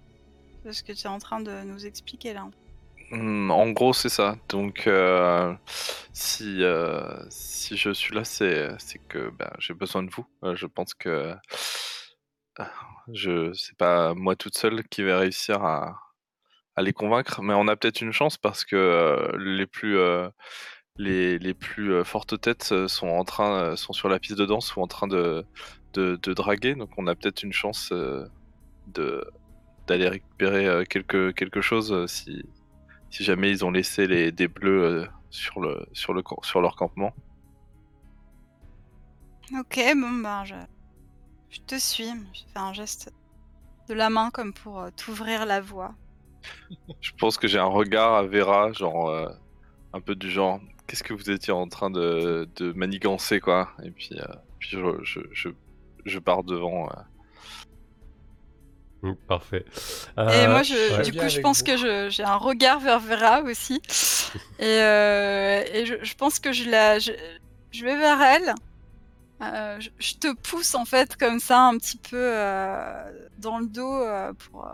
C'est ce que tu es en train de nous expliquer là? Mmh, en gros, c'est ça. Donc, si, si je suis là, c'est que, ben, j'ai besoin de vous. je pense que, je c'est pas moi toute seule qui vais réussir à à les convaincre, mais on a peut-être une chance parce que les plus les, les, plus fortes têtes sont en train sont sur la piste de danse ou en train de, de, draguer, donc on a peut-être une chance d'aller récupérer quelque, quelque chose si, si jamais ils ont laissé les, des bleus sur, le, sur, le, sur leur campement. Ok, bon ben je, je te suis, je fais un geste de la main comme pour t'ouvrir la voie. Je pense que j'ai un regard à Vera, genre euh, un peu du genre, qu'est-ce que vous étiez en train de, de manigancer, quoi. Et puis, euh, puis je, je, je, pars devant. Euh. Mmh, parfait. Et moi, je, du coup, je pense que j'ai un regard vers Vera aussi. et, et je, pense que je, la, je, vais vers elle. je, te pousse en fait comme ça un petit peu dans le dos pour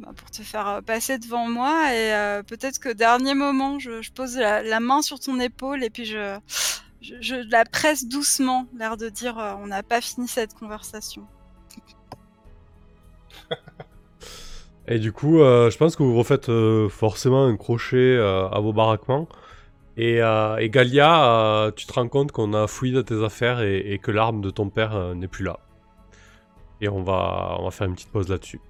bah, pour te faire euh, passer devant moi et euh, peut-être que dernier moment, je, pose la, main sur ton épaule et puis je, la presse doucement, l'air de dire euh, on n'a pas fini cette conversation. et du coup, je pense que vous refaites forcément un crochet à vos baraquements. Et, Galia, tu te rends compte qu'on a fouillé dans tes affaires et, que l'arme de ton père n'est plus là. Et on va faire une petite pause là-dessus.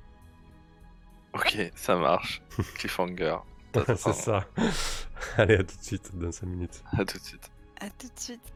Ok, ça marche. <laughs> Cliffhanger. <laughs> C'est ça. <laughs> Allez, à tout de suite, dans 5 minutes. À tout de suite. À tout de suite.